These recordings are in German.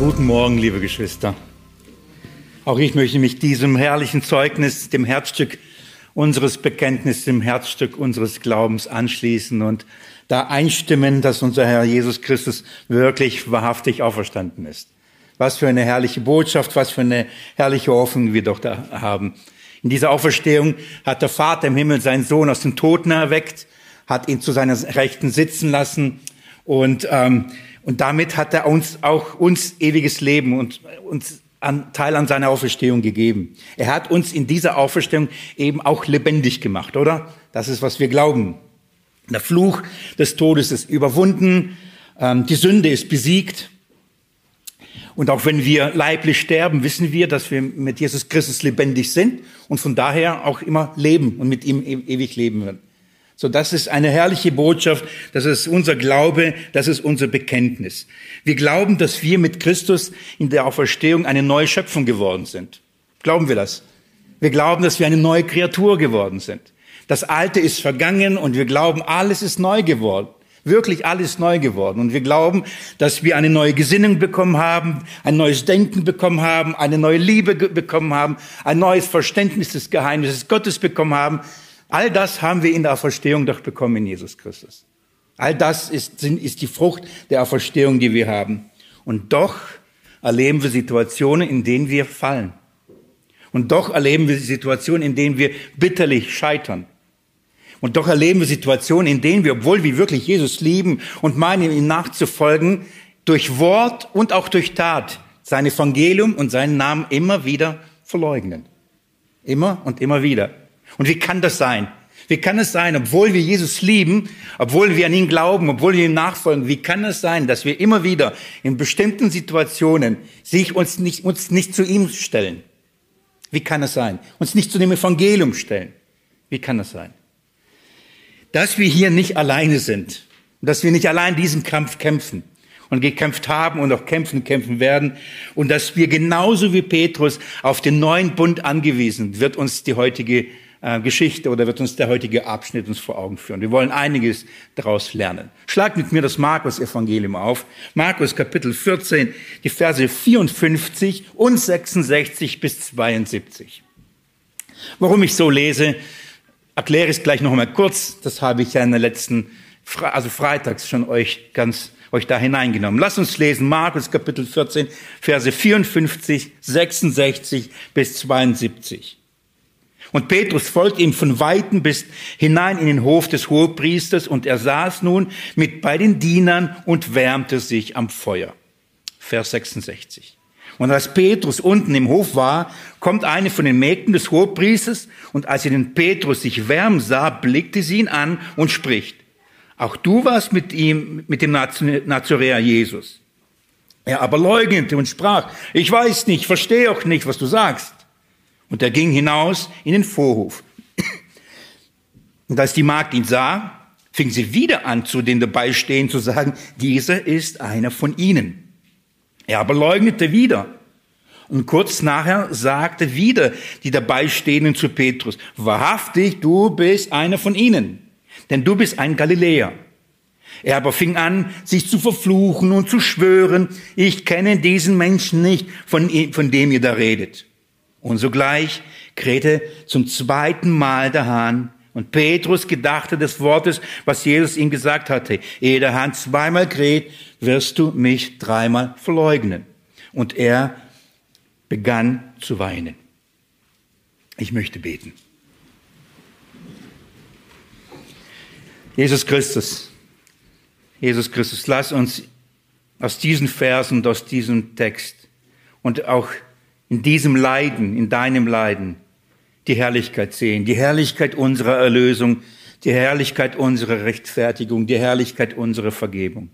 Guten Morgen, liebe Geschwister. Auch ich möchte mich diesem herrlichen Zeugnis, dem Herzstück unseres Bekenntnisses, dem Herzstück unseres Glaubens anschließen und da einstimmen, dass unser Herr Jesus Christus wirklich wahrhaftig auferstanden ist. Was für eine herrliche Botschaft, was für eine herrliche Hoffnung wir doch da haben. In dieser Auferstehung hat der Vater im Himmel seinen Sohn aus den Toten erweckt, hat ihn zu seiner Rechten sitzen lassen und ähm, und damit hat er uns auch uns ewiges Leben und uns an, Teil an seiner Auferstehung gegeben. Er hat uns in dieser Auferstehung eben auch lebendig gemacht, oder? Das ist, was wir glauben. Der Fluch des Todes ist überwunden, ähm, die Sünde ist besiegt. Und auch wenn wir leiblich sterben, wissen wir, dass wir mit Jesus Christus lebendig sind und von daher auch immer leben und mit ihm e-, ewig leben werden. So, das ist eine herrliche Botschaft. Das ist unser Glaube. Das ist unser Bekenntnis. Wir glauben, dass wir mit Christus in der Auferstehung eine neue Schöpfung geworden sind. Glauben wir das? Wir glauben, dass wir eine neue Kreatur geworden sind. Das Alte ist vergangen und wir glauben, alles ist neu geworden. Wirklich alles neu geworden. Und wir glauben, dass wir eine neue Gesinnung bekommen haben, ein neues Denken bekommen haben, eine neue Liebe bekommen haben, ein neues Verständnis des Geheimnisses Gottes bekommen haben, All das haben wir in der Auferstehung doch bekommen in Jesus Christus. All das ist, ist die Frucht der Auferstehung, die wir haben. Und doch erleben wir Situationen, in denen wir fallen. Und doch erleben wir Situationen, in denen wir bitterlich scheitern. Und doch erleben wir Situationen, in denen wir, obwohl wir wirklich Jesus lieben und meinen, ihm nachzufolgen, durch Wort und auch durch Tat sein Evangelium und seinen Namen immer wieder verleugnen. Immer und immer wieder. Und wie kann das sein? Wie kann es sein, obwohl wir Jesus lieben, obwohl wir an ihn glauben, obwohl wir ihm nachfolgen, wie kann es sein, dass wir immer wieder in bestimmten Situationen sich uns nicht, uns nicht zu ihm stellen? Wie kann es sein? Uns nicht zu dem Evangelium stellen? Wie kann es sein? Dass wir hier nicht alleine sind dass wir nicht allein diesen Kampf kämpfen und gekämpft haben und auch kämpfen, kämpfen werden und dass wir genauso wie Petrus auf den neuen Bund angewiesen, wird uns die heutige äh, Geschichte oder wird uns der heutige Abschnitt uns vor Augen führen. Wir wollen einiges daraus lernen. Schlag mit mir das Markus-Evangelium auf. Markus Kapitel 14, die Verse 54 und 66 bis 72. Warum ich so lese, erkläre ich es gleich noch einmal kurz. Das habe ich ja in der letzten, also freitags schon euch ganz euch da hineingenommen. Lasst uns lesen Markus Kapitel 14, Verse 54, 66 bis 72. Und Petrus folgt ihm von Weitem bis hinein in den Hof des Hohepriesters und er saß nun mit bei den Dienern und wärmte sich am Feuer. Vers 66. Und als Petrus unten im Hof war, kommt eine von den Mägden des Hohepriesters und als sie den Petrus sich wärmen sah, blickte sie ihn an und spricht, auch du warst mit ihm, mit dem Nazoräer Jesus. Er aber leugnete und sprach, ich weiß nicht, verstehe auch nicht, was du sagst. Und er ging hinaus in den Vorhof. Und als die Magd ihn sah, fing sie wieder an, zu den dabei stehen zu sagen, dieser ist einer von ihnen. Er aber leugnete wieder. Und kurz nachher sagte wieder die dabei stehenden zu Petrus, wahrhaftig, du bist einer von ihnen, denn du bist ein Galiläer. Er aber fing an, sich zu verfluchen und zu schwören, ich kenne diesen Menschen nicht, von, von dem ihr da redet. Und sogleich krähte zum zweiten Mal der Hahn. Und Petrus gedachte des Wortes, was Jesus ihm gesagt hatte. Ehe der Hahn zweimal kräht, wirst du mich dreimal verleugnen. Und er begann zu weinen. Ich möchte beten. Jesus Christus, Jesus Christus, lass uns aus diesen Versen und aus diesem Text und auch in diesem Leiden, in deinem Leiden, die Herrlichkeit sehen, die Herrlichkeit unserer Erlösung, die Herrlichkeit unserer Rechtfertigung, die Herrlichkeit unserer Vergebung.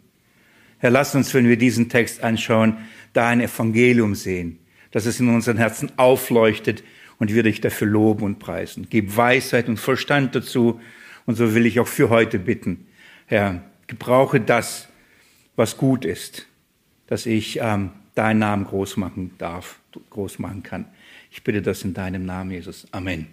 Herr, lass uns, wenn wir diesen Text anschauen, dein Evangelium sehen, dass es in unseren Herzen aufleuchtet und wir dich dafür loben und preisen. Gib Weisheit und Verstand dazu und so will ich auch für heute bitten. Herr, gebrauche das, was gut ist, dass ich ähm, deinen Namen groß machen darf, groß machen kann. Ich bitte das in deinem Namen, Jesus. Amen.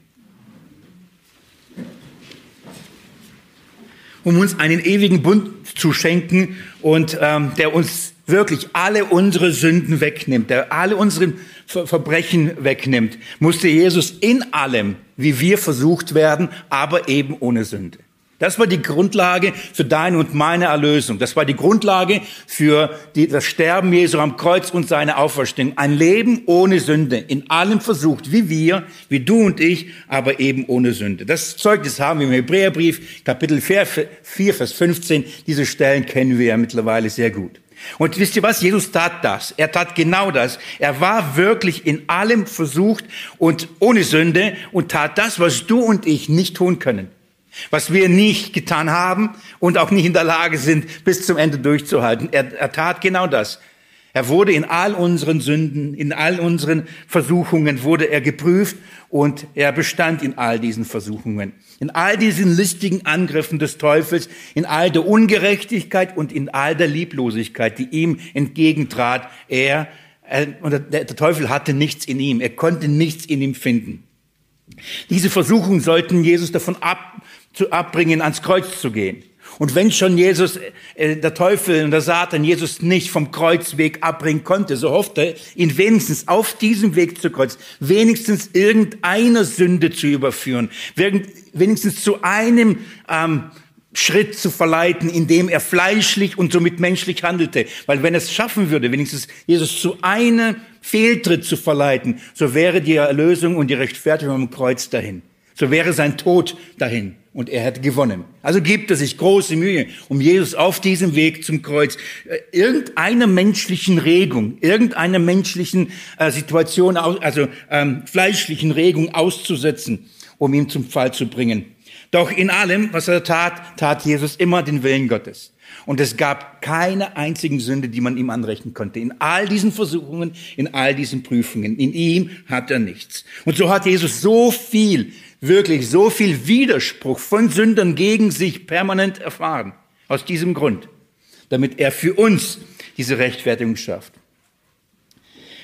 Um uns einen ewigen Bund zu schenken und ähm, der uns wirklich alle unsere Sünden wegnimmt, der alle unsere Verbrechen wegnimmt, musste Jesus in allem, wie wir versucht werden, aber eben ohne Sünde. Das war die Grundlage für deine und meine Erlösung. Das war die Grundlage für die, das Sterben Jesu am Kreuz und seine Auferstehung. Ein Leben ohne Sünde, in allem versucht, wie wir, wie du und ich, aber eben ohne Sünde. Das Zeugnis haben wir im Hebräerbrief, Kapitel 4, 4 Vers 15. Diese Stellen kennen wir ja mittlerweile sehr gut. Und wisst ihr was? Jesus tat das. Er tat genau das. Er war wirklich in allem versucht und ohne Sünde und tat das, was du und ich nicht tun können was wir nicht getan haben und auch nicht in der Lage sind, bis zum Ende durchzuhalten. Er, er tat genau das. Er wurde in all unseren Sünden, in all unseren Versuchungen wurde er geprüft und er bestand in all diesen Versuchungen, in all diesen listigen Angriffen des Teufels, in all der Ungerechtigkeit und in all der Lieblosigkeit, die ihm entgegentrat. Er, er der Teufel hatte nichts in ihm, er konnte nichts in ihm finden. Diese Versuchungen sollten Jesus davon ab, zu abbringen, ans Kreuz zu gehen. Und wenn schon Jesus, äh, der Teufel und der Satan Jesus nicht vom Kreuzweg abbringen konnte, so hoffte er, ihn wenigstens auf diesem Weg zu Kreuz, wenigstens irgendeiner Sünde zu überführen, wenigstens zu einem ähm, Schritt zu verleiten, in dem er fleischlich und somit menschlich handelte. Weil wenn er es schaffen würde, wenigstens Jesus zu einem Fehltritt zu verleiten, so wäre die Erlösung und die Rechtfertigung am Kreuz dahin. So wäre sein Tod dahin und er hätte gewonnen. Also gibt er sich große Mühe, um Jesus auf diesem Weg zum Kreuz äh, irgendeiner menschlichen Regung, irgendeiner menschlichen äh, Situation, also ähm, fleischlichen Regung auszusetzen, um ihn zum Fall zu bringen. Doch in allem, was er tat, tat Jesus immer den Willen Gottes. Und es gab keine einzigen Sünde, die man ihm anrechnen konnte. In all diesen Versuchungen, in all diesen Prüfungen. In ihm hat er nichts. Und so hat Jesus so viel wirklich so viel Widerspruch von Sündern gegen sich permanent erfahren. Aus diesem Grund. Damit er für uns diese Rechtfertigung schafft.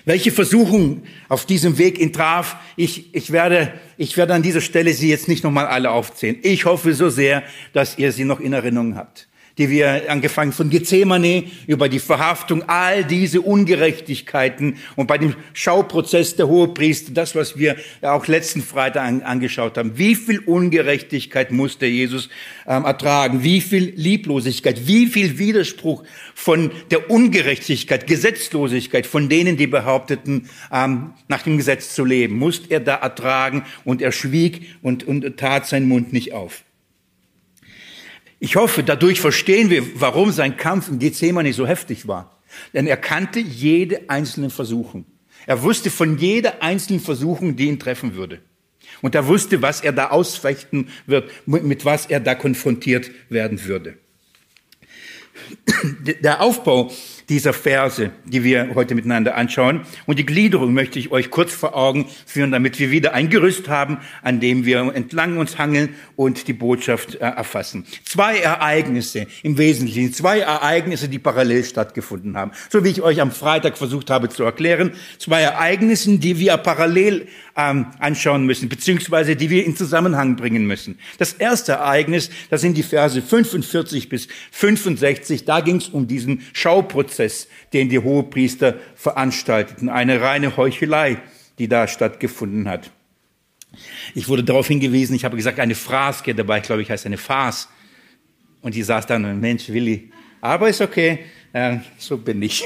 Welche Versuchung auf diesem Weg ihn traf, ich, ich, werde, ich werde an dieser Stelle sie jetzt nicht nochmal alle aufzählen. Ich hoffe so sehr, dass ihr sie noch in Erinnerung habt die wir angefangen von Gethsemane über die Verhaftung, all diese Ungerechtigkeiten und bei dem Schauprozess der Hohepriester, das, was wir auch letzten Freitag an, angeschaut haben. Wie viel Ungerechtigkeit musste Jesus ähm, ertragen? Wie viel Lieblosigkeit? Wie viel Widerspruch von der Ungerechtigkeit, Gesetzlosigkeit von denen, die behaupteten, ähm, nach dem Gesetz zu leben, musste er da ertragen und er schwieg und, und tat seinen Mund nicht auf. Ich hoffe, dadurch verstehen wir, warum sein Kampf im Gethsemane so heftig war. Denn er kannte jede einzelne Versuchung. Er wusste von jeder einzelnen Versuchung, die ihn treffen würde. Und er wusste, was er da ausfechten wird, mit was er da konfrontiert werden würde. Der Aufbau dieser Verse, die wir heute miteinander anschauen. Und die Gliederung möchte ich euch kurz vor Augen führen, damit wir wieder ein Gerüst haben, an dem wir entlang uns hangeln und die Botschaft äh, erfassen. Zwei Ereignisse im Wesentlichen, zwei Ereignisse, die parallel stattgefunden haben. So wie ich euch am Freitag versucht habe zu erklären. Zwei Ereignisse, die wir parallel ähm, anschauen müssen, beziehungsweise die wir in Zusammenhang bringen müssen. Das erste Ereignis, das sind die Verse 45 bis 65. Da ging es um diesen Schauprozess Prozess, den die Hohepriester veranstalteten. Eine reine Heuchelei, die da stattgefunden hat. Ich wurde darauf hingewiesen, ich habe gesagt, eine Fraske dabei, ich glaube ich, heißt eine Farce. Und die saß dann, Mensch, Willi, aber ist okay, äh, so bin ich.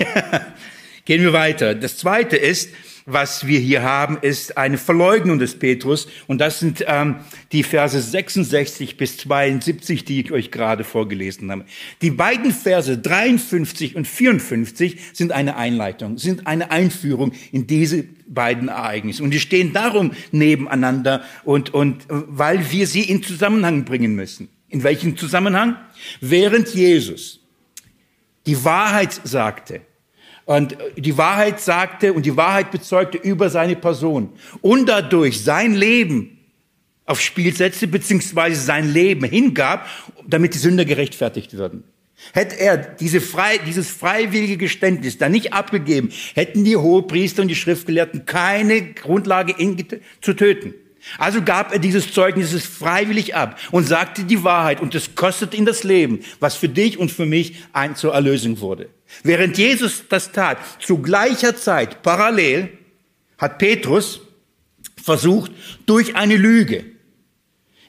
Gehen wir weiter. Das zweite ist, was wir hier haben, ist eine Verleugnung des Petrus. Und das sind ähm, die Verse 66 bis 72, die ich euch gerade vorgelesen habe. Die beiden Verse 53 und 54 sind eine Einleitung, sind eine Einführung in diese beiden Ereignisse. Und die stehen darum nebeneinander und, und weil wir sie in Zusammenhang bringen müssen. In welchem Zusammenhang? Während Jesus die Wahrheit sagte, und die Wahrheit sagte und die Wahrheit bezeugte über seine Person und dadurch sein Leben aufs Spiel setzte, beziehungsweise sein Leben hingab, damit die Sünder gerechtfertigt würden. Hätte er diese frei, dieses freiwillige Geständnis da nicht abgegeben, hätten die Hohepriester und die Schriftgelehrten keine Grundlage, ihn zu töten. Also gab er dieses Zeugnis freiwillig ab und sagte die Wahrheit und es kostet ihn das Leben, was für dich und für mich ein zur Erlösung wurde. Während Jesus das tat, zu gleicher Zeit, parallel, hat Petrus versucht, durch eine Lüge,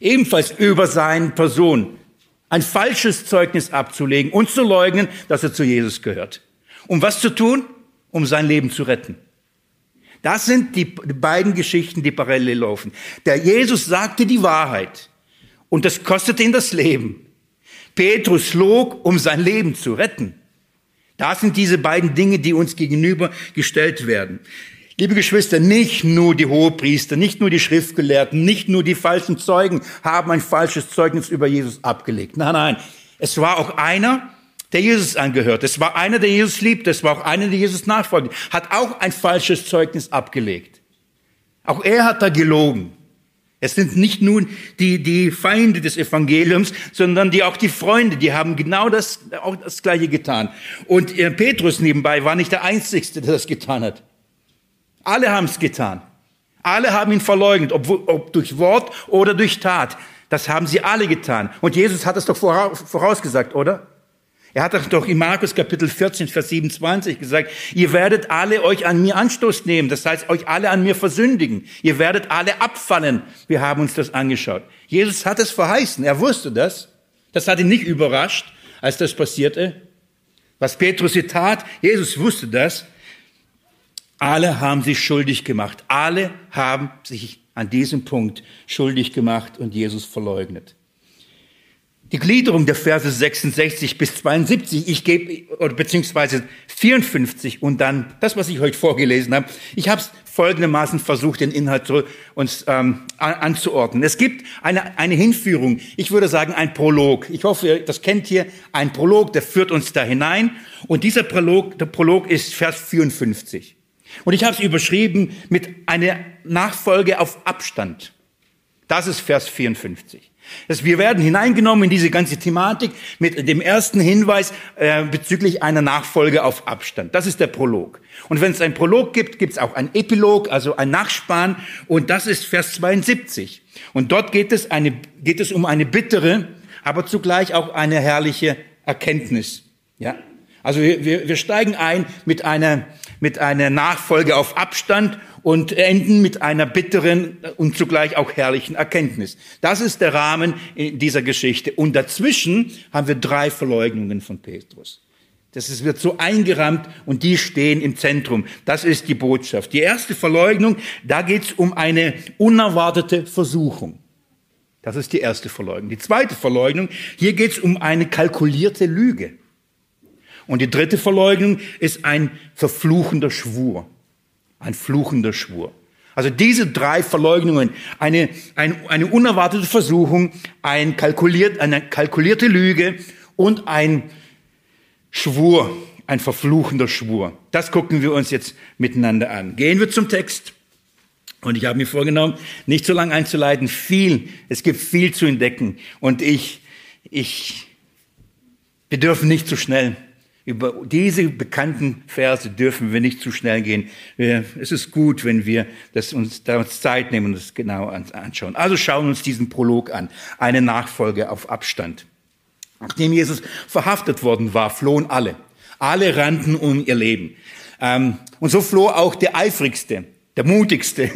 ebenfalls über seine Person, ein falsches Zeugnis abzulegen und zu leugnen, dass er zu Jesus gehört. Um was zu tun? Um sein Leben zu retten. Das sind die beiden Geschichten, die parallel laufen. Der Jesus sagte die Wahrheit und das kostete ihn das Leben. Petrus log, um sein Leben zu retten. Das sind diese beiden Dinge, die uns gegenübergestellt werden. Liebe Geschwister, nicht nur die Hohepriester, nicht nur die Schriftgelehrten, nicht nur die falschen Zeugen haben ein falsches Zeugnis über Jesus abgelegt. Nein, nein. Es war auch einer, der Jesus angehört. Es war einer, der Jesus liebt. Es war auch einer, der Jesus nachfolgt. Hat auch ein falsches Zeugnis abgelegt. Auch er hat da gelogen. Es sind nicht nur die, die Feinde des Evangeliums, sondern die auch die Freunde, die haben genau das, auch das Gleiche getan. Und äh, Petrus nebenbei war nicht der Einzige, der das getan hat. Alle haben es getan. Alle haben ihn verleugnet, ob, ob durch Wort oder durch Tat. Das haben sie alle getan. Und Jesus hat es doch vorausgesagt, oder? Er hat doch in Markus Kapitel 14, Vers 27 gesagt, ihr werdet alle euch an mir Anstoß nehmen, das heißt euch alle an mir versündigen. Ihr werdet alle abfallen. Wir haben uns das angeschaut. Jesus hat es verheißen, er wusste das. Das hat ihn nicht überrascht, als das passierte. Was Petrus hier tat, Jesus wusste das. Alle haben sich schuldig gemacht. Alle haben sich an diesem Punkt schuldig gemacht und Jesus verleugnet. Die Gliederung der Verse 66 bis 72, ich gebe, oder beziehungsweise 54 und dann das, was ich heute vorgelesen habe. Ich habe es folgendermaßen versucht, den Inhalt zu, uns ähm, anzuordnen. Es gibt eine, eine Hinführung, ich würde sagen ein Prolog. Ich hoffe, das kennt ihr, ein Prolog, der führt uns da hinein. Und dieser Prolog, der Prolog ist Vers 54. Und ich habe es überschrieben mit einer Nachfolge auf Abstand. Das ist Vers 54. Das, wir werden hineingenommen in diese ganze Thematik mit dem ersten Hinweis äh, bezüglich einer Nachfolge auf Abstand. Das ist der Prolog. Und wenn es einen Prolog gibt, gibt es auch einen Epilog, also ein Nachspann. Und das ist Vers 72. Und dort geht es, eine, geht es um eine bittere, aber zugleich auch eine herrliche Erkenntnis. Ja, also wir, wir, wir steigen ein mit einer mit einer Nachfolge auf Abstand und enden mit einer bitteren und zugleich auch herrlichen Erkenntnis. Das ist der Rahmen dieser Geschichte. Und dazwischen haben wir drei Verleugnungen von Petrus. Das ist, wird so eingerammt und die stehen im Zentrum. Das ist die Botschaft. Die erste Verleugnung, da geht es um eine unerwartete Versuchung. Das ist die erste Verleugnung. Die zweite Verleugnung, hier geht es um eine kalkulierte Lüge. Und die dritte Verleugnung ist ein verfluchender Schwur. Ein fluchender Schwur. Also diese drei Verleugnungen, eine, eine, eine unerwartete Versuchung, ein kalkuliert, eine kalkulierte Lüge und ein Schwur, ein verfluchender Schwur. Das gucken wir uns jetzt miteinander an. Gehen wir zum Text. Und ich habe mir vorgenommen, nicht so lange einzuleiten, viel, es gibt viel zu entdecken. Und ich, ich, wir dürfen nicht zu schnell über diese bekannten Verse dürfen wir nicht zu schnell gehen. Es ist gut, wenn wir das uns da Zeit nehmen und das genau anschauen. Also schauen wir uns diesen Prolog an. Eine Nachfolge auf Abstand. Nachdem Jesus verhaftet worden war, flohen alle. Alle rannten um ihr Leben. Ähm, und so floh auch der eifrigste, der mutigste,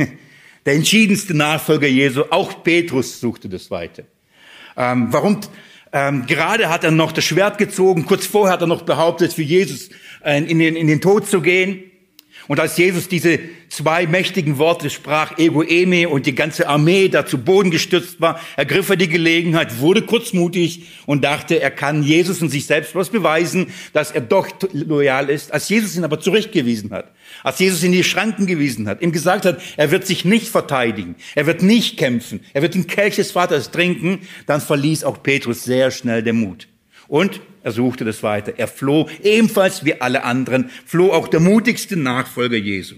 der entschiedenste Nachfolger Jesu. Auch Petrus suchte das Weite. Ähm, warum ähm, gerade hat er noch das Schwert gezogen. Kurz vorher hat er noch behauptet, für Jesus äh, in, den, in den Tod zu gehen. Und als Jesus diese zwei mächtigen Worte sprach, Ego Eme und die ganze Armee da zu Boden gestürzt war, ergriff er die Gelegenheit, wurde kurzmutig und dachte, er kann Jesus und sich selbst was beweisen, dass er doch loyal ist. Als Jesus ihn aber zurechtgewiesen hat, als Jesus in die Schranken gewiesen hat, ihm gesagt hat, er wird sich nicht verteidigen, er wird nicht kämpfen, er wird den Kelch des Vaters trinken, dann verließ auch Petrus sehr schnell den Mut. Und er suchte das weiter. Er floh ebenfalls wie alle anderen, floh auch der mutigste Nachfolger Jesu.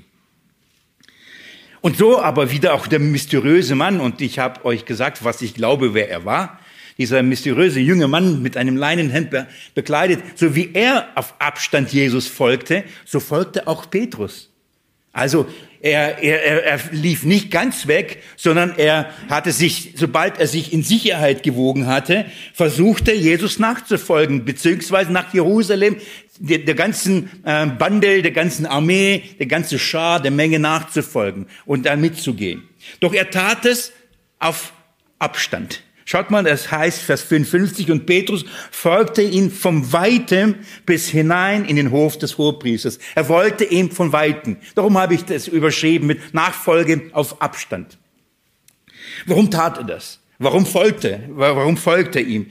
Und so aber wieder auch der mysteriöse Mann, und ich habe euch gesagt, was ich glaube, wer er war, dieser mysteriöse junge Mann mit einem Leinenhemd bekleidet, so wie er auf Abstand Jesus folgte, so folgte auch Petrus. Also Er, er, er, er lief nicht ganz weg, sondern er hatte sich, sobald er sich in Sicherheit gewogen hatte, versuchte Jesus nachzufolgen, beziehungsweise nach Jerusalem, der, der ganzen äh, Bande, der ganzen Armee, der ganze Schar, der Menge nachzufolgen und da mitzugehen. Doch er tat es auf Abstand. Schaut mal, das heißt, Vers 55, und Petrus folgte ihm vom Weitem bis hinein in den Hof des Hohepriesters. Er wollte ihm von Weitem. Darum habe ich das überschrieben mit Nachfolge auf Abstand. Warum tat er das? Warum folgte? Warum folgte er ihm?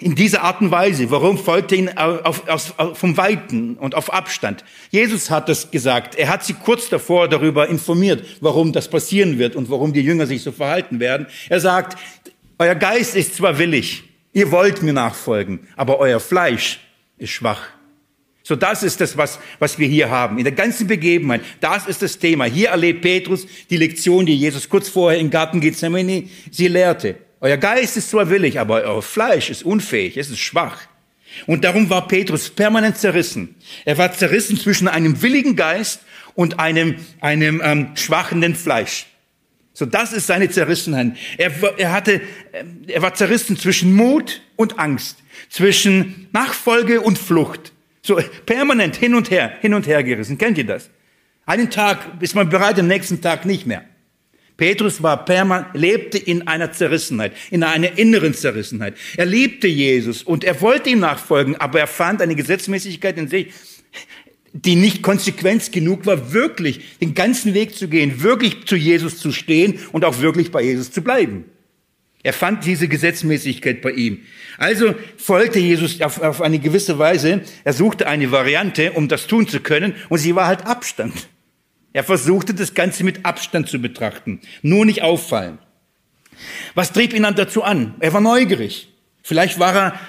In dieser Art und Weise. Warum folgte ihn auf, auf, auf, vom Weiten und auf Abstand? Jesus hat das gesagt. Er hat sie kurz davor darüber informiert, warum das passieren wird und warum die Jünger sich so verhalten werden. Er sagt, euer Geist ist zwar willig, ihr wollt mir nachfolgen, aber euer Fleisch ist schwach. So, das ist das, was, was wir hier haben. In der ganzen Begebenheit, das ist das Thema. Hier erlebt Petrus die Lektion, die Jesus kurz vorher im Garten Gethsemane sie lehrte. Euer Geist ist zwar willig, aber euer Fleisch ist unfähig, es ist schwach. Und darum war Petrus permanent zerrissen. Er war zerrissen zwischen einem willigen Geist und einem, einem ähm, schwachenden Fleisch. So, das ist seine Zerrissenheit. Er, er hatte, er war zerrissen zwischen Mut und Angst, zwischen Nachfolge und Flucht. So permanent hin und her, hin und her gerissen. Kennt ihr das? Einen Tag ist man bereit, am nächsten Tag nicht mehr. Petrus war permanent, lebte in einer Zerrissenheit, in einer inneren Zerrissenheit. Er liebte Jesus und er wollte ihm nachfolgen, aber er fand eine Gesetzmäßigkeit in sich, die nicht konsequent genug war, wirklich den ganzen Weg zu gehen, wirklich zu Jesus zu stehen und auch wirklich bei Jesus zu bleiben. Er fand diese Gesetzmäßigkeit bei ihm. Also folgte Jesus auf, auf eine gewisse Weise. Er suchte eine Variante, um das tun zu können, und sie war halt Abstand. Er versuchte das Ganze mit Abstand zu betrachten, nur nicht auffallen. Was trieb ihn dann dazu an? Er war neugierig. Vielleicht war er,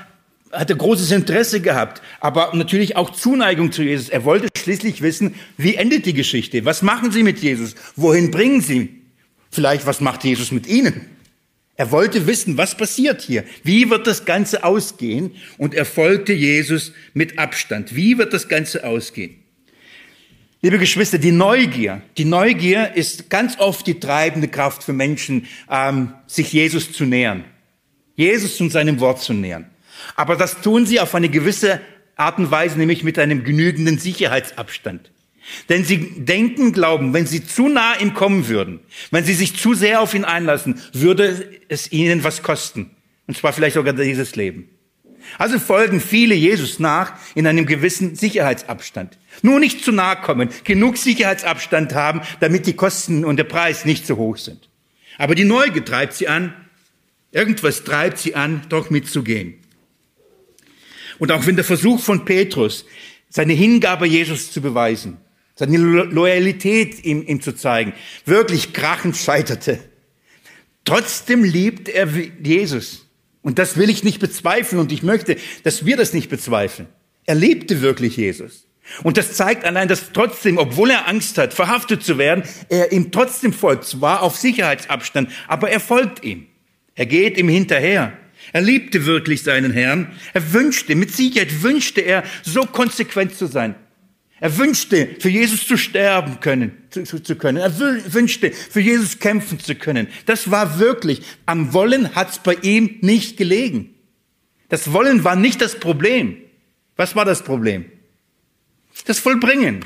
hatte großes Interesse gehabt, aber natürlich auch Zuneigung zu Jesus. Er wollte schließlich wissen, wie endet die Geschichte? Was machen Sie mit Jesus? Wohin bringen Sie? Vielleicht, was macht Jesus mit Ihnen? Er wollte wissen, was passiert hier? Wie wird das Ganze ausgehen? Und er folgte Jesus mit Abstand. Wie wird das Ganze ausgehen? Liebe Geschwister, die Neugier, die Neugier ist ganz oft die treibende Kraft für Menschen, ähm, sich Jesus zu nähern. Jesus und seinem Wort zu nähern. Aber das tun sie auf eine gewisse Art und Weise, nämlich mit einem genügenden Sicherheitsabstand. Denn sie denken, glauben, wenn sie zu nah ihm kommen würden, wenn sie sich zu sehr auf ihn einlassen, würde es ihnen was kosten. Und zwar vielleicht sogar dieses Leben. Also folgen viele Jesus nach in einem gewissen Sicherheitsabstand. Nur nicht zu nahe kommen, genug Sicherheitsabstand haben, damit die Kosten und der Preis nicht so hoch sind. Aber die Neugier treibt sie an, irgendwas treibt sie an, doch mitzugehen. Und auch wenn der Versuch von Petrus, seine Hingabe Jesus zu beweisen, seine Loyalität ihm, ihm zu zeigen, wirklich krachend scheiterte, trotzdem liebt er Jesus. Und das will ich nicht bezweifeln und ich möchte, dass wir das nicht bezweifeln. Er liebte wirklich Jesus. Und das zeigt allein, dass trotzdem, obwohl er Angst hat, verhaftet zu werden, er ihm trotzdem folgt, zwar auf Sicherheitsabstand, aber er folgt ihm. Er geht ihm hinterher. Er liebte wirklich seinen Herrn. Er wünschte, mit Sicherheit wünschte er, so konsequent zu sein. Er wünschte, für Jesus zu sterben können, zu, zu können. Er wünschte, für Jesus kämpfen zu können. Das war wirklich, am Wollen hat's bei ihm nicht gelegen. Das Wollen war nicht das Problem. Was war das Problem? Das Vollbringen.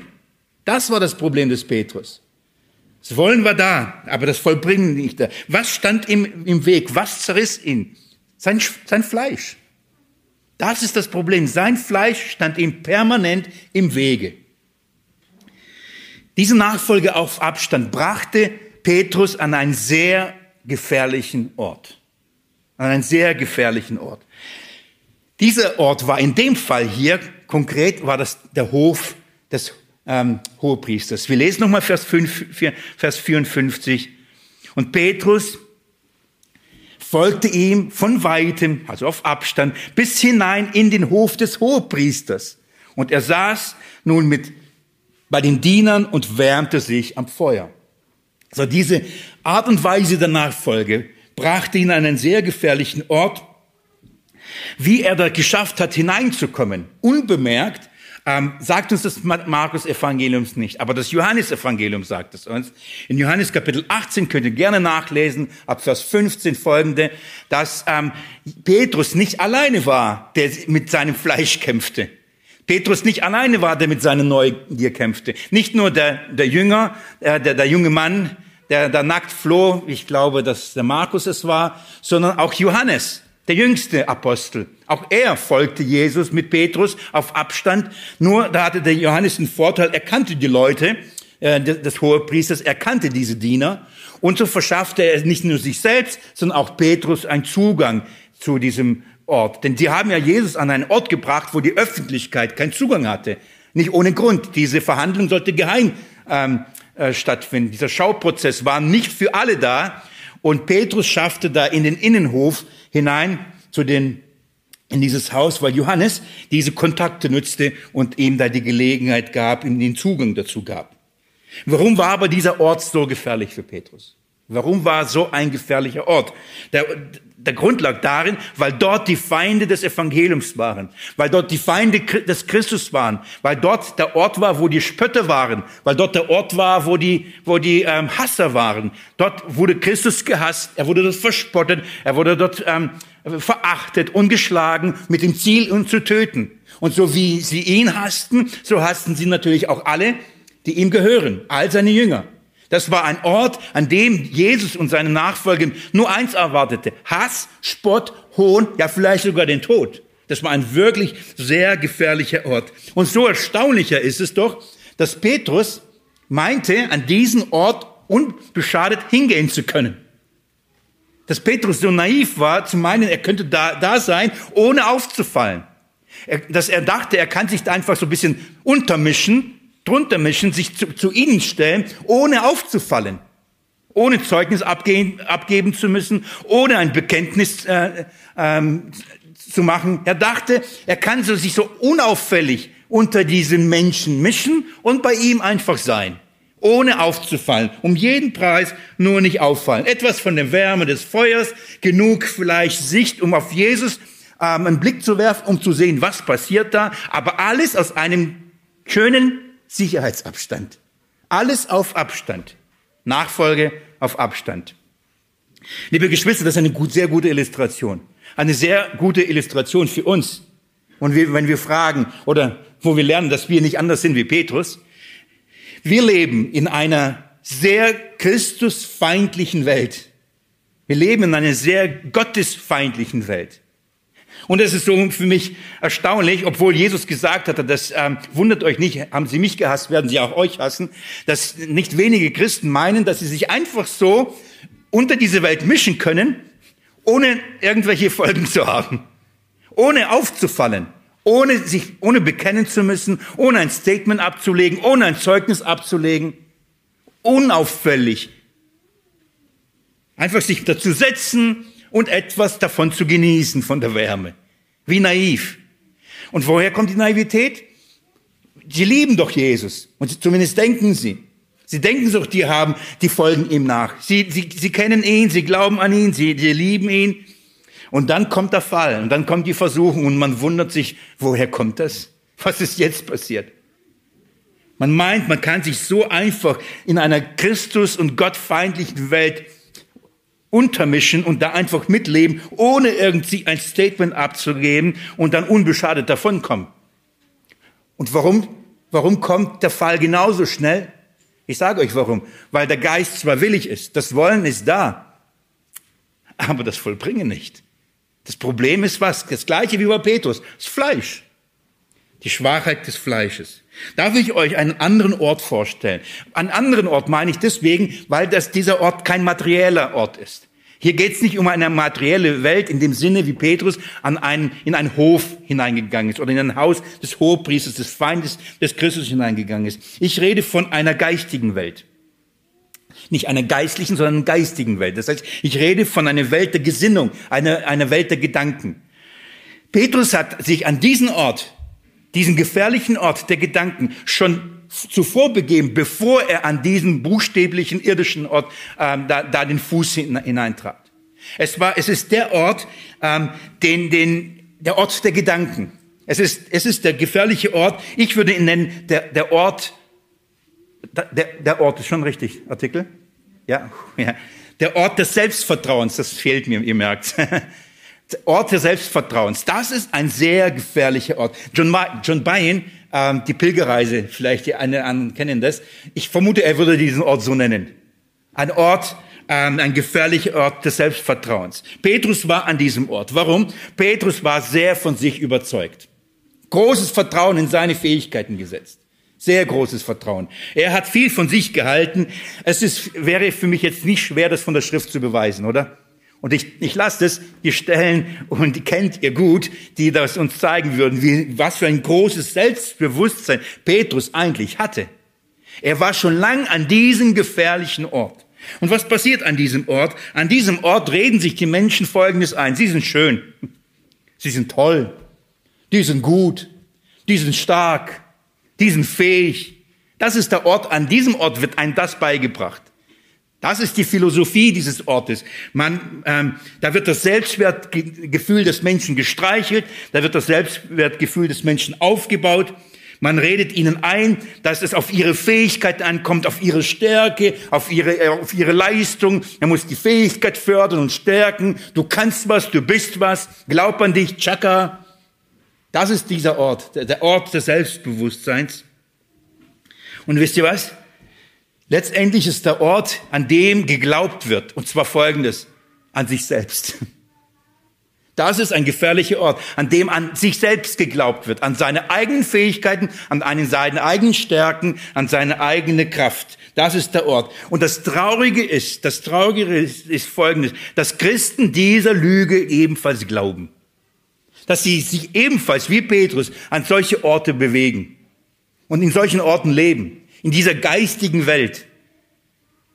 Das war das Problem des Petrus. Das Wollen war da, aber das Vollbringen nicht da. Was stand ihm im Weg? Was zerriss ihn? Sein, sein Fleisch. Das ist das Problem. Sein Fleisch stand ihm permanent im Wege. Diese Nachfolge auf Abstand brachte Petrus an einen sehr gefährlichen Ort. An einen sehr gefährlichen Ort. Dieser Ort war in dem Fall hier, konkret war das der Hof des ähm, Hohepriesters. Wir lesen nochmal Vers, 5, Vers 54. Und Petrus folgte ihm von weitem, also auf Abstand, bis hinein in den Hof des Hohepriesters. Und er saß nun mit bei den Dienern und wärmte sich am Feuer. So diese Art und Weise der Nachfolge brachte ihn an einen sehr gefährlichen Ort. Wie er da geschafft hat, hineinzukommen, unbemerkt, ähm, sagt uns das Markus Evangeliums nicht, aber das Johannes Evangelium sagt es uns. In Johannes Kapitel 18 könnt ihr gerne nachlesen, ab Vers 15 folgende, dass ähm, Petrus nicht alleine war, der mit seinem Fleisch kämpfte. Petrus nicht alleine war, der mit seiner Neugier kämpfte. Nicht nur der, der Jünger, äh, der, der junge Mann, der da nackt floh, ich glaube, dass der Markus es war, sondern auch Johannes, der jüngste Apostel. Auch er folgte Jesus mit Petrus auf Abstand. Nur da hatte der Johannes einen Vorteil, er kannte die Leute äh, des Hohepriesters, er kannte diese Diener. Und so verschaffte er nicht nur sich selbst, sondern auch Petrus einen Zugang zu diesem Ort. Denn die haben ja Jesus an einen Ort gebracht, wo die Öffentlichkeit keinen Zugang hatte. Nicht ohne Grund. Diese Verhandlung sollte geheim ähm, äh, stattfinden. Dieser Schauprozess war nicht für alle da. Und Petrus schaffte da in den Innenhof hinein zu den in dieses Haus, weil Johannes diese Kontakte nutzte und ihm da die Gelegenheit gab, ihm den Zugang dazu gab. Warum war aber dieser Ort so gefährlich für Petrus? Warum war so ein gefährlicher Ort? Der, der Grund lag darin, weil dort die Feinde des Evangeliums waren, weil dort die Feinde des Christus waren, weil dort der Ort war, wo die Spötter waren, weil dort der Ort war, wo die, wo die ähm, Hasser waren. Dort wurde Christus gehasst, er wurde dort verspottet, er wurde dort ähm, verachtet und geschlagen mit dem Ziel, ihn zu töten. Und so wie sie ihn hassten, so hassten sie natürlich auch alle, die ihm gehören, all seine Jünger. Das war ein Ort, an dem Jesus und seine Nachfolger nur eins erwartete. Hass, Spott, Hohn, ja vielleicht sogar den Tod. Das war ein wirklich sehr gefährlicher Ort. Und so erstaunlicher ist es doch, dass Petrus meinte, an diesen Ort unbeschadet hingehen zu können. Dass Petrus so naiv war, zu meinen, er könnte da, da sein, ohne aufzufallen. Er, dass er dachte, er kann sich da einfach so ein bisschen untermischen drunter mischen, sich zu, zu ihnen stellen, ohne aufzufallen, ohne Zeugnis abgehen, abgeben zu müssen, ohne ein Bekenntnis äh, ähm, zu machen. Er dachte, er kann so, sich so unauffällig unter diesen Menschen mischen und bei ihm einfach sein, ohne aufzufallen, um jeden Preis nur nicht auffallen. Etwas von der Wärme des Feuers, genug vielleicht Sicht, um auf Jesus ähm, einen Blick zu werfen, um zu sehen, was passiert da, aber alles aus einem schönen Sicherheitsabstand. Alles auf Abstand. Nachfolge auf Abstand. Liebe Geschwister, das ist eine gut, sehr gute Illustration. Eine sehr gute Illustration für uns. Und wir, wenn wir fragen oder wo wir lernen, dass wir nicht anders sind wie Petrus, wir leben in einer sehr christusfeindlichen Welt. Wir leben in einer sehr gottesfeindlichen Welt. Und es ist so für mich erstaunlich, obwohl Jesus gesagt hatte, das ähm, wundert euch nicht, haben sie mich gehasst, werden sie auch euch hassen, dass nicht wenige Christen meinen, dass sie sich einfach so unter diese Welt mischen können, ohne irgendwelche Folgen zu haben, ohne aufzufallen, ohne sich, ohne bekennen zu müssen, ohne ein Statement abzulegen, ohne ein Zeugnis abzulegen, unauffällig. Einfach sich dazu setzen, und etwas davon zu genießen, von der Wärme. Wie naiv. Und woher kommt die Naivität? Sie lieben doch Jesus. Und zumindest denken sie. Sie denken doch, die haben, die folgen ihm nach. Sie, sie, sie kennen ihn, sie glauben an ihn, sie, sie lieben ihn. Und dann kommt der Fall und dann kommt die Versuchung und man wundert sich, woher kommt das? Was ist jetzt passiert? Man meint, man kann sich so einfach in einer Christus- und Gottfeindlichen Welt untermischen und da einfach mitleben, ohne irgendwie ein Statement abzugeben und dann unbeschadet davonkommen. Und warum, warum kommt der Fall genauso schnell? Ich sage euch warum. Weil der Geist zwar willig ist, das Wollen ist da, aber das Vollbringen nicht. Das Problem ist was? Das gleiche wie bei Petrus. Das Fleisch. Die Schwachheit des Fleisches. Darf ich euch einen anderen Ort vorstellen? Einen anderen Ort meine ich deswegen, weil das dieser Ort kein materieller Ort ist. Hier geht es nicht um eine materielle Welt in dem Sinne, wie Petrus an einen, in einen Hof hineingegangen ist oder in ein Haus des Hohepriesters, des Feindes des Christus hineingegangen ist. Ich rede von einer geistigen Welt. Nicht einer geistlichen, sondern einer geistigen Welt. Das heißt, ich rede von einer Welt der Gesinnung, einer, einer Welt der Gedanken. Petrus hat sich an diesen Ort diesen gefährlichen Ort der Gedanken schon zuvor begeben, bevor er an diesen buchstäblichen irdischen Ort ähm, da, da den Fuß hineintrat. Es war, es ist der Ort, ähm, den, den, der Ort der Gedanken. Es ist, es ist der gefährliche Ort. Ich würde ihn nennen, der, der Ort, der, der Ort ist schon richtig, Artikel? Ja, ja. Der Ort des Selbstvertrauens, das fehlt mir, ihr merkt. Ort des Selbstvertrauens, das ist ein sehr gefährlicher Ort. John, John Bayne, ähm, die Pilgerreise, vielleicht die einen anderen kennen das. Ich vermute, er würde diesen Ort so nennen. Ein Ort, ähm, ein gefährlicher Ort des Selbstvertrauens. Petrus war an diesem Ort. Warum? Petrus war sehr von sich überzeugt. Großes Vertrauen in seine Fähigkeiten gesetzt. Sehr großes Vertrauen. Er hat viel von sich gehalten. Es ist, wäre für mich jetzt nicht schwer, das von der Schrift zu beweisen, oder? Und ich, ich lasse das, die Stellen, und die kennt ihr gut, die das uns zeigen würden, wie, was für ein großes Selbstbewusstsein Petrus eigentlich hatte. Er war schon lang an diesem gefährlichen Ort. Und was passiert an diesem Ort? An diesem Ort reden sich die Menschen Folgendes ein. Sie sind schön. Sie sind toll. Die sind gut. Die sind stark. Die sind fähig. Das ist der Ort. An diesem Ort wird einem das beigebracht. Das ist die Philosophie dieses Ortes. Man, ähm, da wird das Selbstwertgefühl des Menschen gestreichelt, da wird das Selbstwertgefühl des Menschen aufgebaut. Man redet ihnen ein, dass es auf ihre Fähigkeit ankommt, auf ihre Stärke, auf ihre, äh, auf ihre Leistung. Er muss die Fähigkeit fördern und stärken. Du kannst was, du bist was. Glaub an dich, Chaka. Das ist dieser Ort, der Ort des Selbstbewusstseins. Und wisst ihr was? Letztendlich ist der Ort, an dem geglaubt wird. Und zwar folgendes, an sich selbst. Das ist ein gefährlicher Ort, an dem an sich selbst geglaubt wird, an seine eigenen Fähigkeiten, an seine eigenen Stärken, an seine eigene Kraft. Das ist der Ort. Und das Traurige ist, das Traurige ist, ist folgendes, dass Christen dieser Lüge ebenfalls glauben. Dass sie sich ebenfalls wie Petrus an solche Orte bewegen und in solchen Orten leben, in dieser geistigen Welt.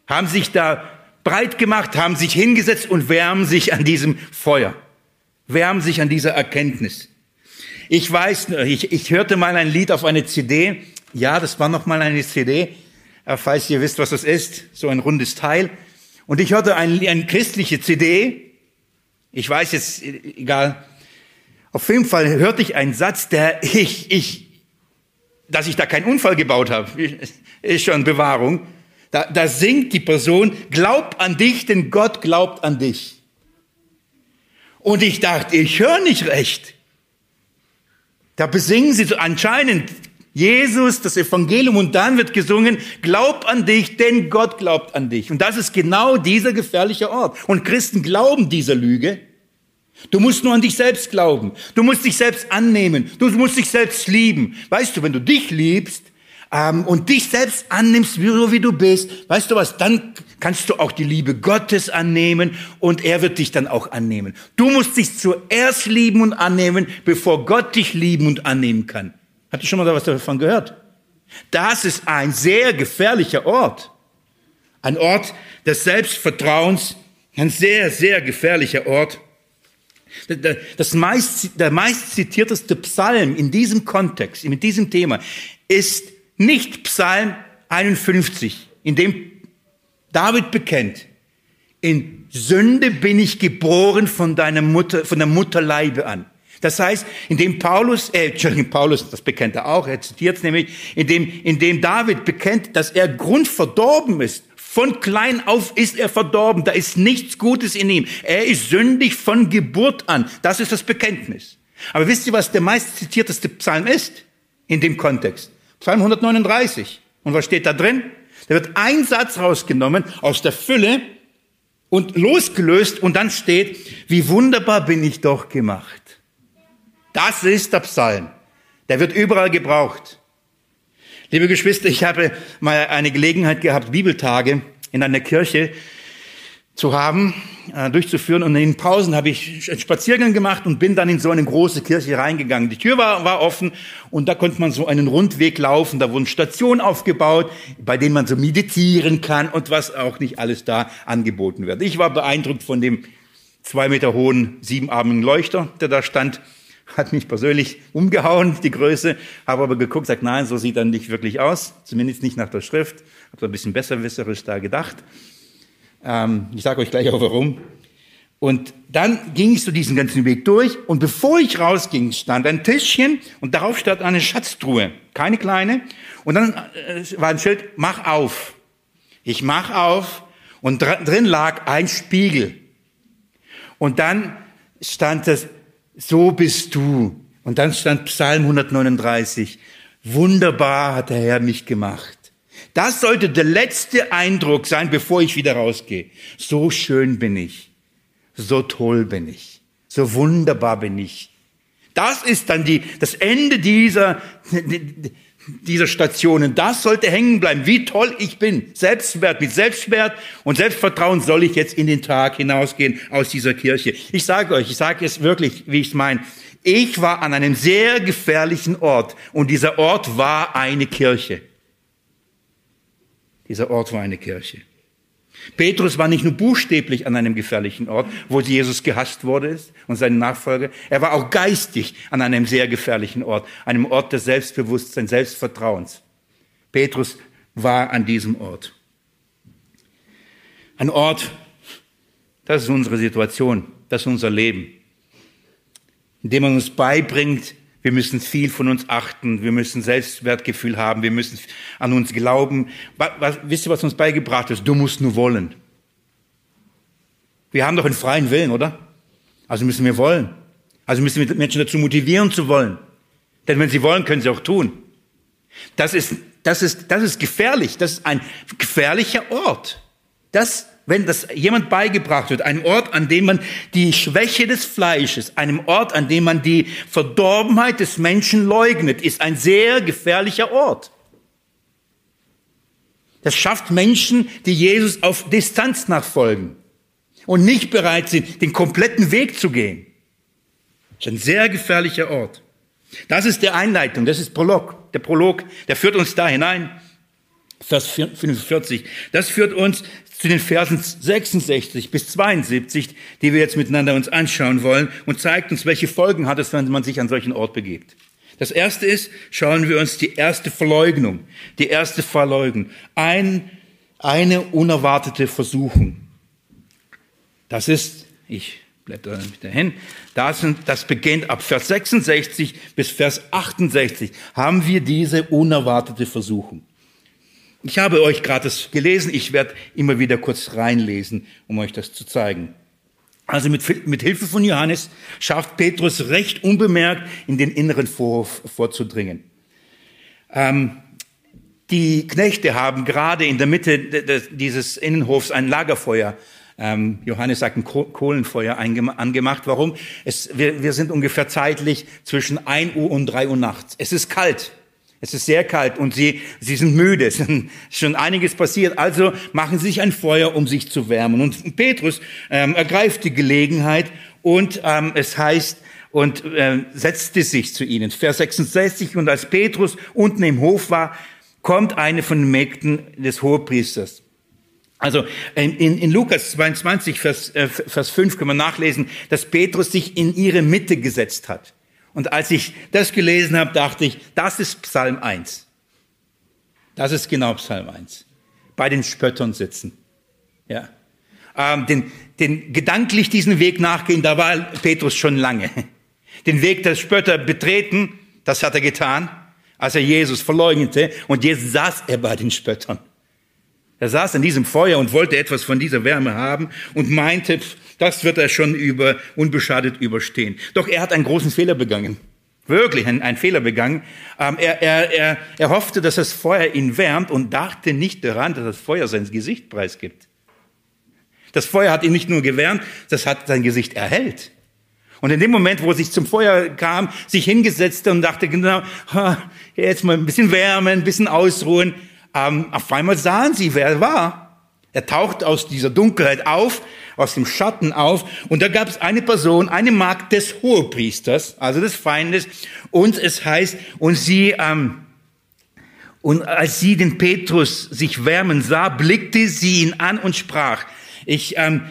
Haben sich da breit gemacht, haben sich hingesetzt und wärmen sich an diesem Feuer wärmen sich an dieser Erkenntnis. Ich weiß, ich, ich hörte mal ein Lied auf eine CD. Ja, das war noch mal eine CD, äh, falls ihr wisst, was das ist. So ein rundes Teil. Und ich hörte ein, eine christliche CD. Ich weiß jetzt, egal. Auf jeden Fall hörte ich einen Satz, der ich, ich, dass ich da keinen Unfall gebaut habe, ist schon Bewahrung. Da, da singt die Person, glaub an dich, denn Gott glaubt an dich. Und ich dachte, ich höre nicht recht. Da besingen sie so anscheinend Jesus, das Evangelium und dann wird gesungen, glaub an dich, denn Gott glaubt an dich. Und das ist genau dieser gefährliche Ort. Und Christen glauben dieser Lüge. Du musst nur an dich selbst glauben. Du musst dich selbst annehmen. Du musst dich selbst lieben. Weißt du, wenn du dich liebst, ähm, und dich selbst annimmst, so wie du bist, weißt du was, dann kannst du auch die Liebe Gottes annehmen und er wird dich dann auch annehmen. Du musst dich zuerst lieben und annehmen, bevor Gott dich lieben und annehmen kann. Habt ihr schon mal was davon gehört? Das ist ein sehr gefährlicher Ort. Ein Ort des Selbstvertrauens, ein sehr, sehr gefährlicher Ort. Das meist, der meist zitierteste Psalm in diesem Kontext, mit diesem Thema, ist nicht Psalm 51, in dem David bekennt, in Sünde bin ich geboren von deiner Mutter, von der Mutterleibe an. Das heißt, in dem Paulus, äh, Entschuldigung, Paulus, das bekennt er auch, er zitiert es nämlich, in dem, in dem David bekennt, dass er grundverdorben ist. Von klein auf ist er verdorben, da ist nichts Gutes in ihm. Er ist sündig von Geburt an. Das ist das Bekenntnis. Aber wisst ihr, was der meist zitierteste Psalm ist in dem Kontext? Psalm 139. Und was steht da drin? Da wird ein Satz rausgenommen aus der Fülle und losgelöst und dann steht, wie wunderbar bin ich doch gemacht. Das ist der Psalm. Der wird überall gebraucht. Liebe Geschwister, ich habe mal eine Gelegenheit gehabt, Bibeltage in einer Kirche zu haben, äh, durchzuführen. Und in den Pausen habe ich einen Spaziergang gemacht und bin dann in so eine große Kirche reingegangen. Die Tür war, war offen und da konnte man so einen Rundweg laufen. Da wurden Stationen aufgebaut, bei denen man so meditieren kann und was auch nicht alles da angeboten wird. Ich war beeindruckt von dem zwei Meter hohen, siebenarmigen Leuchter, der da stand. Hat mich persönlich umgehauen, die Größe. Habe aber geguckt, sagt, nein, so sieht er nicht wirklich aus. Zumindest nicht nach der Schrift. Habe so ein bisschen besserwisserisch da gedacht. Ähm, ich sage euch gleich auch warum. Und dann ging ich so diesen ganzen Weg durch und bevor ich rausging, stand ein Tischchen und darauf stand eine Schatztruhe, keine kleine. Und dann äh, war ein Schild, mach auf. Ich mach auf und drin lag ein Spiegel. Und dann stand es, so bist du. Und dann stand Psalm 139, wunderbar hat der Herr mich gemacht. Das sollte der letzte Eindruck sein, bevor ich wieder rausgehe. So schön bin ich. So toll bin ich. So wunderbar bin ich. Das ist dann die, das Ende dieser, dieser Stationen. Das sollte hängen bleiben. Wie toll ich bin. Selbstwert, mit Selbstwert und Selbstvertrauen soll ich jetzt in den Tag hinausgehen aus dieser Kirche. Ich sage euch, ich sage es wirklich, wie ich es meine. Ich war an einem sehr gefährlichen Ort und dieser Ort war eine Kirche. Dieser Ort war eine Kirche. Petrus war nicht nur buchstäblich an einem gefährlichen Ort, wo Jesus gehasst wurde und seine Nachfolger, er war auch geistig an einem sehr gefährlichen Ort, einem Ort des Selbstbewusstseins, Selbstvertrauens. Petrus war an diesem Ort. Ein Ort, das ist unsere Situation, das ist unser Leben, in dem man uns beibringt, wir müssen viel von uns achten. Wir müssen Selbstwertgefühl haben. Wir müssen an uns glauben. Was, was, wisst ihr, was uns beigebracht ist? Du musst nur wollen. Wir haben doch einen freien Willen, oder? Also müssen wir wollen. Also müssen wir Menschen dazu motivieren zu wollen. Denn wenn sie wollen, können sie auch tun. Das ist, das ist, das ist gefährlich. Das ist ein gefährlicher Ort. Das wenn das jemand beigebracht wird, ein Ort, an dem man die Schwäche des Fleisches, einem Ort, an dem man die Verdorbenheit des Menschen leugnet, ist ein sehr gefährlicher Ort. Das schafft Menschen, die Jesus auf Distanz nachfolgen und nicht bereit sind, den kompletten Weg zu gehen. Das ist ein sehr gefährlicher Ort. Das ist der Einleitung, das ist Prolog. Der Prolog, der führt uns da hinein. Vers 45. Das führt uns zu den Versen 66 bis 72, die wir jetzt miteinander uns anschauen wollen und zeigt uns, welche Folgen hat es, wenn man sich an solchen Ort begibt. Das erste ist, schauen wir uns die erste Verleugnung, die erste Verleugnung, ein, eine unerwartete Versuchung. Das ist, ich blätter wieder hin, das, sind, das beginnt ab Vers 66 bis Vers 68, haben wir diese unerwartete Versuchung. Ich habe euch gerade das gelesen, ich werde immer wieder kurz reinlesen, um euch das zu zeigen. Also mit, mit Hilfe von Johannes schafft Petrus recht unbemerkt in den inneren Vorhof vorzudringen. Ähm, die Knechte haben gerade in der Mitte dieses Innenhofs ein Lagerfeuer ähm, Johannes sagt ein Kohlenfeuer angemacht. Warum? Es, wir, wir sind ungefähr zeitlich zwischen 1 Uhr und 3 Uhr nachts. Es ist kalt. Es ist sehr kalt und sie, sie sind müde. Es ist schon einiges passiert. Also machen sie sich ein Feuer, um sich zu wärmen. Und Petrus ähm, ergreift die Gelegenheit und ähm, es heißt, und äh, setzte sich zu ihnen. Vers 66, und als Petrus unten im Hof war, kommt eine von den Mägden des Hohepriesters. Also in, in Lukas 22, Vers, äh, Vers 5 kann man nachlesen, dass Petrus sich in ihre Mitte gesetzt hat. Und als ich das gelesen habe, dachte ich, das ist Psalm 1. Das ist genau Psalm 1. Bei den Spöttern sitzen. Ja. Ähm, den, den gedanklich diesen Weg nachgehen, da war Petrus schon lange. Den Weg der Spötter betreten, das hat er getan, als er Jesus verleugnete. Und jetzt saß er bei den Spöttern. Er saß an diesem Feuer und wollte etwas von dieser Wärme haben und meinte, das wird er schon über, unbeschadet überstehen. Doch er hat einen großen Fehler begangen. Wirklich einen, einen Fehler begangen. Ähm, er, er, er, er hoffte, dass das Feuer ihn wärmt und dachte nicht daran, dass das Feuer sein Gesicht preisgibt. Das Feuer hat ihn nicht nur gewärmt, das hat sein Gesicht erhellt. Und in dem Moment, wo er sich zum Feuer kam, sich hingesetzt und dachte, genau, jetzt mal ein bisschen wärmen, ein bisschen ausruhen, ähm, auf einmal sahen sie, wer er war. Er taucht aus dieser Dunkelheit auf, aus dem Schatten auf, und da gab es eine Person, eine Magd des Hohepriesters, also des Feindes, und es heißt, und sie, ähm, und als sie den Petrus sich wärmen sah, blickte sie ihn an und sprach, ich, ähm,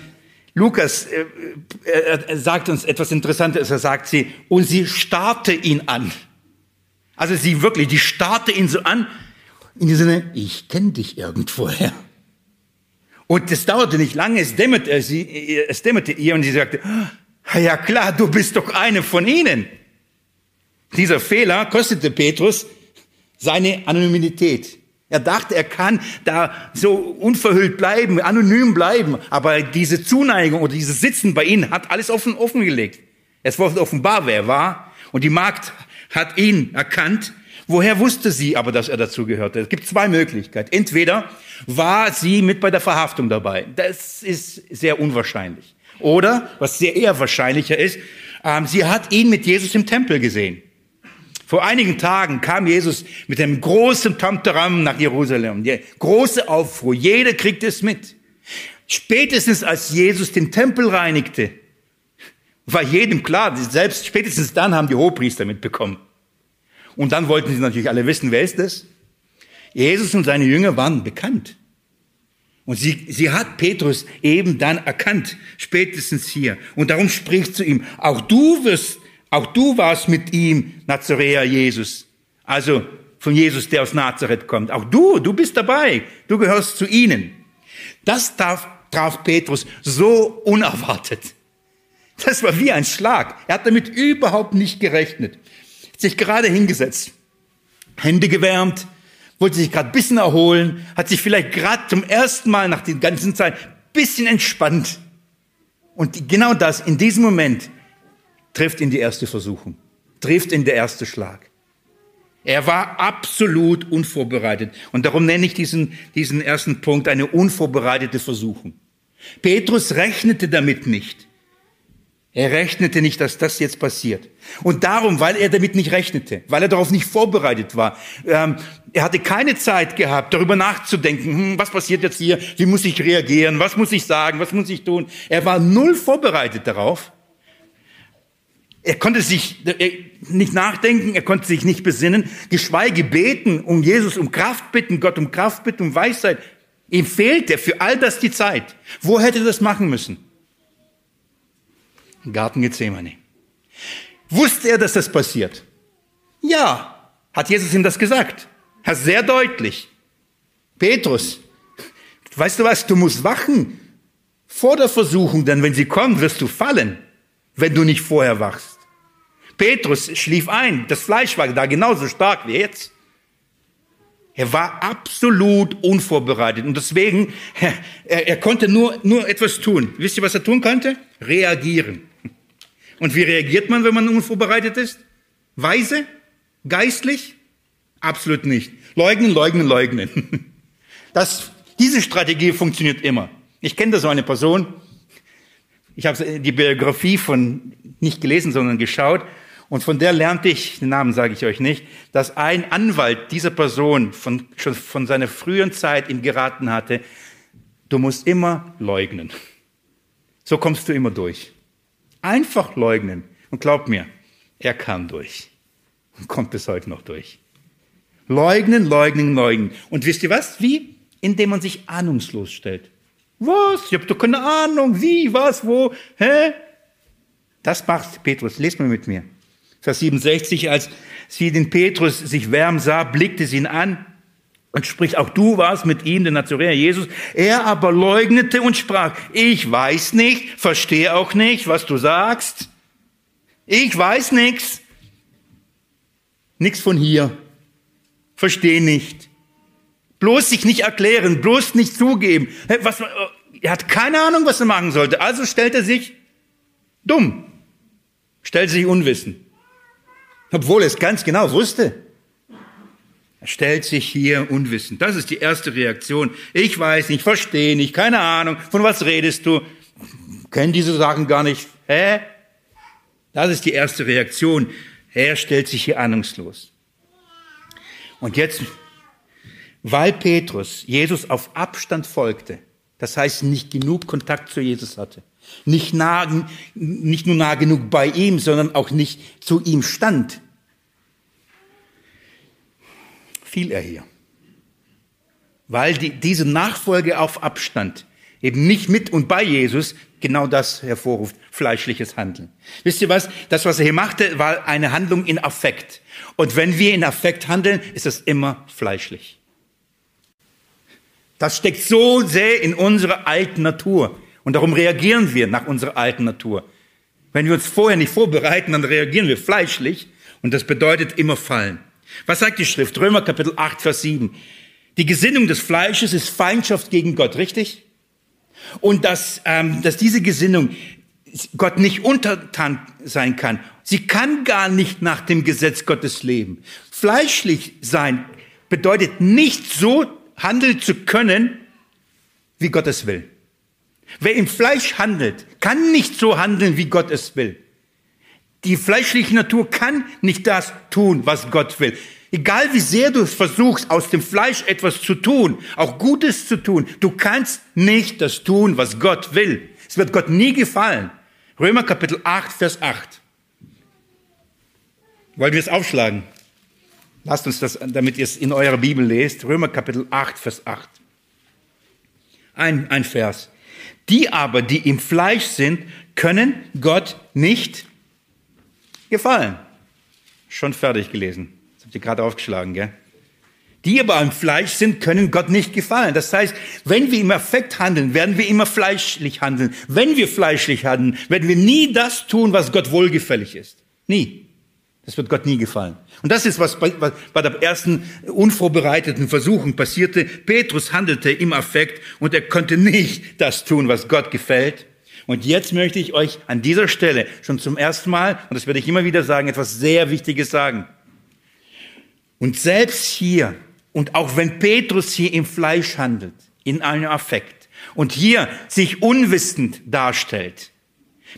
Lukas äh, er sagt uns etwas Interessantes, er sagt sie, und sie starrte ihn an. Also sie wirklich, die starrte ihn so an, in dem Sinne, ich kenne dich irgendwoher. Und es dauerte nicht lange, es dämmerte, äh, sie, äh, es dämmerte ihr und sie sagte, ah, ja klar, du bist doch eine von ihnen. Dieser Fehler kostete Petrus seine Anonymität. Er dachte, er kann da so unverhüllt bleiben, anonym bleiben. Aber diese Zuneigung oder dieses Sitzen bei ihnen hat alles offen, offengelegt. Es wurde offenbar, wer er war. Und die Magd hat ihn erkannt. Woher wusste sie aber, dass er dazu gehörte? Es gibt zwei Möglichkeiten. Entweder war sie mit bei der Verhaftung dabei. Das ist sehr unwahrscheinlich. Oder, was sehr eher wahrscheinlicher ist, ähm, sie hat ihn mit Jesus im Tempel gesehen. Vor einigen Tagen kam Jesus mit einem großen Tamtaram nach Jerusalem. Der große Aufruhr. Jeder kriegt es mit. Spätestens als Jesus den Tempel reinigte, war jedem klar, selbst spätestens dann haben die Hohepriester mitbekommen. Und dann wollten sie natürlich alle wissen, wer ist das? Jesus und seine Jünger waren bekannt. Und sie, sie hat Petrus eben dann erkannt, spätestens hier. Und darum spricht zu ihm, auch du wirst, auch du warst mit ihm Nazaräer Jesus. Also von Jesus, der aus Nazareth kommt. Auch du, du bist dabei. Du gehörst zu ihnen. Das traf, traf Petrus so unerwartet. Das war wie ein Schlag. Er hat damit überhaupt nicht gerechnet. Sich gerade hingesetzt, Hände gewärmt, wollte sich gerade ein bisschen erholen, hat sich vielleicht gerade zum ersten Mal nach der ganzen Zeit ein bisschen entspannt. Und genau das, in diesem Moment, trifft ihn die erste Versuchung, trifft ihn der erste Schlag. Er war absolut unvorbereitet. Und darum nenne ich diesen, diesen ersten Punkt eine unvorbereitete Versuchung. Petrus rechnete damit nicht. Er rechnete nicht, dass das jetzt passiert. Und darum, weil er damit nicht rechnete, weil er darauf nicht vorbereitet war, ähm, er hatte keine Zeit gehabt, darüber nachzudenken, hm, was passiert jetzt hier, wie muss ich reagieren, was muss ich sagen, was muss ich tun. Er war null vorbereitet darauf. Er konnte sich nicht nachdenken, er konnte sich nicht besinnen, geschweige beten, um Jesus um Kraft bitten, Gott um Kraft bitten, um Weisheit. Ihm fehlte für all das die Zeit. Wo hätte er das machen müssen? Garten Gethsemane. Wusste er, dass das passiert? Ja. Hat Jesus ihm das gesagt? Ja, sehr deutlich. Petrus, weißt du was, du musst wachen vor der Versuchung, denn wenn sie kommt, wirst du fallen, wenn du nicht vorher wachst. Petrus schlief ein, das Fleisch war da genauso stark wie jetzt. Er war absolut unvorbereitet und deswegen, er, er konnte nur, nur etwas tun. Wisst ihr, was er tun konnte? Reagieren. Und wie reagiert man, wenn man unvorbereitet ist? Weise? Geistlich? Absolut nicht. Leugnen, leugnen, leugnen. Das, diese Strategie funktioniert immer. Ich kenne da so eine Person. Ich habe die Biografie von nicht gelesen, sondern geschaut. Und von der lernte ich, den Namen sage ich euch nicht, dass ein Anwalt dieser Person von, schon von seiner frühen Zeit ihm geraten hatte, du musst immer leugnen. So kommst du immer durch. Einfach leugnen. Und glaub mir, er kam durch. Und kommt bis heute noch durch. Leugnen, leugnen, leugnen. Und wisst ihr was? Wie? Indem man sich ahnungslos stellt. Was? Ich habe doch keine Ahnung. Wie? Was? Wo? Hä? Das macht Petrus. Lest mal mit mir. Vers 67, als sie den Petrus sich wärmen sah, blickte sie ihn an und spricht, auch du warst mit ihm, der Nazaräer Jesus. Er aber leugnete und sprach, ich weiß nicht, verstehe auch nicht, was du sagst. Ich weiß nichts. Nichts von hier. Verstehe nicht. Bloß sich nicht erklären, bloß nicht zugeben. Was, er hat keine Ahnung, was er machen sollte. Also stellt er sich dumm. Stellt sich unwissend. Obwohl er es ganz genau wusste. Er stellt sich hier unwissend. Das ist die erste Reaktion. Ich weiß nicht, verstehe nicht, keine Ahnung. Von was redest du? Kennen diese Sachen gar nicht. Hä? Das ist die erste Reaktion. Er stellt sich hier ahnungslos. Und jetzt, weil Petrus Jesus auf Abstand folgte, das heißt nicht genug Kontakt zu Jesus hatte, nicht, nah, nicht nur nah genug bei ihm, sondern auch nicht zu ihm stand, fiel er hier. Weil die, diese Nachfolge auf Abstand eben nicht mit und bei Jesus genau das hervorruft, fleischliches Handeln. Wisst ihr was? Das, was er hier machte, war eine Handlung in Affekt. Und wenn wir in Affekt handeln, ist das immer fleischlich. Das steckt so sehr in unserer alten Natur. Und darum reagieren wir nach unserer alten Natur. Wenn wir uns vorher nicht vorbereiten, dann reagieren wir fleischlich und das bedeutet immer fallen. Was sagt die Schrift? Römer Kapitel 8, Vers 7. Die Gesinnung des Fleisches ist Feindschaft gegen Gott, richtig? Und dass, ähm, dass diese Gesinnung Gott nicht untertan sein kann. Sie kann gar nicht nach dem Gesetz Gottes leben. Fleischlich sein bedeutet nicht so handeln zu können, wie Gott es will. Wer im Fleisch handelt, kann nicht so handeln, wie Gott es will. Die fleischliche Natur kann nicht das tun, was Gott will. Egal wie sehr du versuchst, aus dem Fleisch etwas zu tun, auch Gutes zu tun, du kannst nicht das tun, was Gott will. Es wird Gott nie gefallen. Römer Kapitel 8, Vers 8. Wollen wir es aufschlagen? Lasst uns das, damit ihr es in eurer Bibel lest. Römer Kapitel 8, Vers 8. Ein, ein Vers. Die aber, die im Fleisch sind, können Gott nicht gefallen. Schon fertig gelesen. Das habt ihr gerade aufgeschlagen, gell? Die aber im Fleisch sind, können Gott nicht gefallen. Das heißt, wenn wir im Affekt handeln, werden wir immer fleischlich handeln. Wenn wir fleischlich handeln, werden wir nie das tun, was Gott wohlgefällig ist. Nie. Das wird Gott nie gefallen. Und das ist, was bei, bei der ersten unvorbereiteten Versuchung passierte. Petrus handelte im Affekt und er konnte nicht das tun, was Gott gefällt. Und jetzt möchte ich euch an dieser Stelle schon zum ersten Mal, und das werde ich immer wieder sagen, etwas sehr Wichtiges sagen. Und selbst hier, und auch wenn Petrus hier im Fleisch handelt, in einem Affekt, und hier sich unwissend darstellt,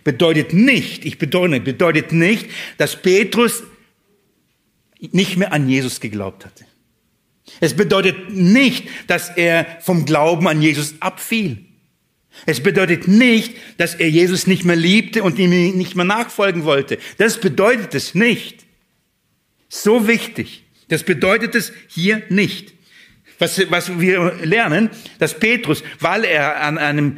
bedeutet nicht, ich betone, bedeutet nicht, dass Petrus nicht mehr an Jesus geglaubt hatte. Es bedeutet nicht, dass er vom Glauben an Jesus abfiel. Es bedeutet nicht, dass er Jesus nicht mehr liebte und ihm nicht mehr nachfolgen wollte. Das bedeutet es nicht. So wichtig. Das bedeutet es hier nicht. Was, was wir lernen, dass Petrus, weil er an einem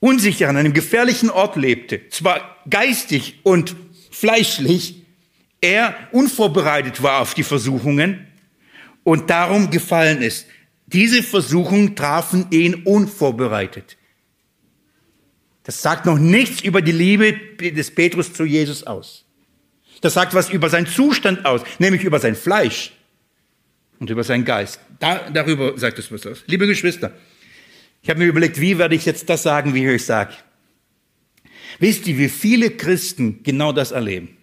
unsicheren, einem gefährlichen Ort lebte, zwar geistig und fleischlich, er unvorbereitet war auf die Versuchungen und darum gefallen ist. Diese Versuchungen trafen ihn unvorbereitet. Das sagt noch nichts über die Liebe des Petrus zu Jesus aus. Das sagt was über seinen Zustand aus, nämlich über sein Fleisch und über seinen Geist. Da, darüber sagt es was aus. Liebe Geschwister, ich habe mir überlegt, wie werde ich jetzt das sagen, wie ich euch sage. Wisst ihr, wie viele Christen genau das erleben?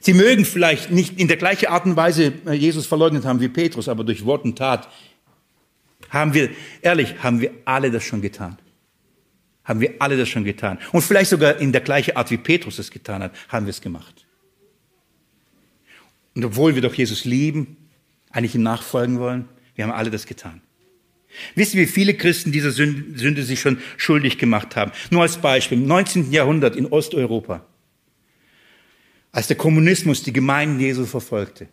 Sie mögen vielleicht nicht in der gleichen Art und Weise äh, Jesus verleugnet haben wie Petrus, aber durch Wort und Tat haben wir, ehrlich, haben wir alle das schon getan. Haben wir alle das schon getan. Und vielleicht sogar in der gleichen Art wie Petrus es getan hat, haben wir es gemacht. Und obwohl wir doch Jesus lieben, eigentlich ihm nachfolgen wollen, wir haben alle das getan. Wisst ihr, wie viele Christen dieser Sünde, Sünde sich schon schuldig gemacht haben? Nur als Beispiel, im 19. Jahrhundert in Osteuropa, als der Kommunismus die Gemeinden Jesu verfolgte.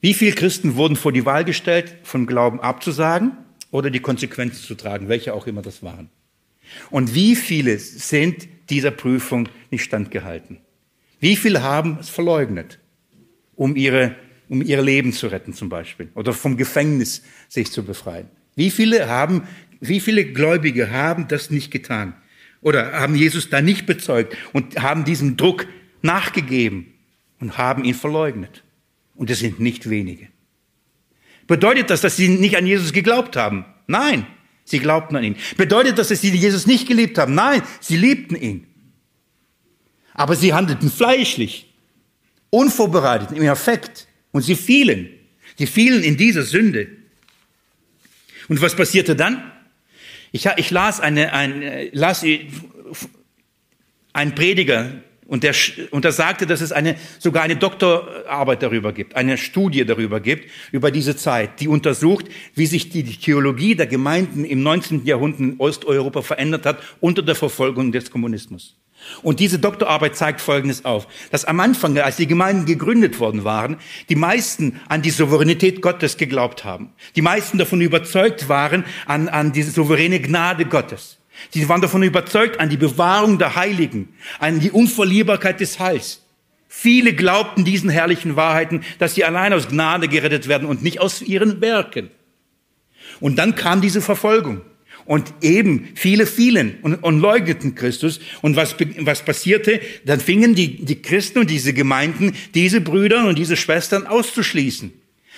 Wie viele Christen wurden vor die Wahl gestellt, vom Glauben abzusagen oder die Konsequenzen zu tragen, welche auch immer das waren? Und wie viele sind dieser Prüfung nicht standgehalten? Wie viele haben es verleugnet, um ihre um ihr Leben zu retten zum Beispiel oder vom Gefängnis sich zu befreien. Wie viele haben, wie viele Gläubige haben das nicht getan oder haben Jesus da nicht bezeugt und haben diesem Druck nachgegeben und haben ihn verleugnet. Und es sind nicht wenige. Bedeutet das, dass sie nicht an Jesus geglaubt haben? Nein, sie glaubten an ihn. Bedeutet das, dass sie Jesus nicht geliebt haben? Nein, sie liebten ihn. Aber sie handelten fleischlich, unvorbereitet, im Affekt. Und sie fielen. Sie fielen in diese Sünde. Und was passierte dann? Ich, ich las, eine, ein, las einen Prediger, und der, und der sagte, dass es eine, sogar eine Doktorarbeit darüber gibt, eine Studie darüber gibt, über diese Zeit, die untersucht, wie sich die Theologie der Gemeinden im 19. Jahrhundert in Osteuropa verändert hat unter der Verfolgung des Kommunismus. Und diese Doktorarbeit zeigt Folgendes auf, dass am Anfang, als die Gemeinden gegründet worden waren, die meisten an die Souveränität Gottes geglaubt haben. Die meisten davon überzeugt waren an, an diese souveräne Gnade Gottes. Sie waren davon überzeugt an die Bewahrung der Heiligen, an die Unverlierbarkeit des Heils. Viele glaubten diesen herrlichen Wahrheiten, dass sie allein aus Gnade gerettet werden und nicht aus ihren Werken. Und dann kam diese Verfolgung. Und eben viele fielen und, und leugneten Christus. Und was, was passierte? Dann fingen die, die Christen und diese Gemeinden, diese Brüder und diese Schwestern auszuschließen.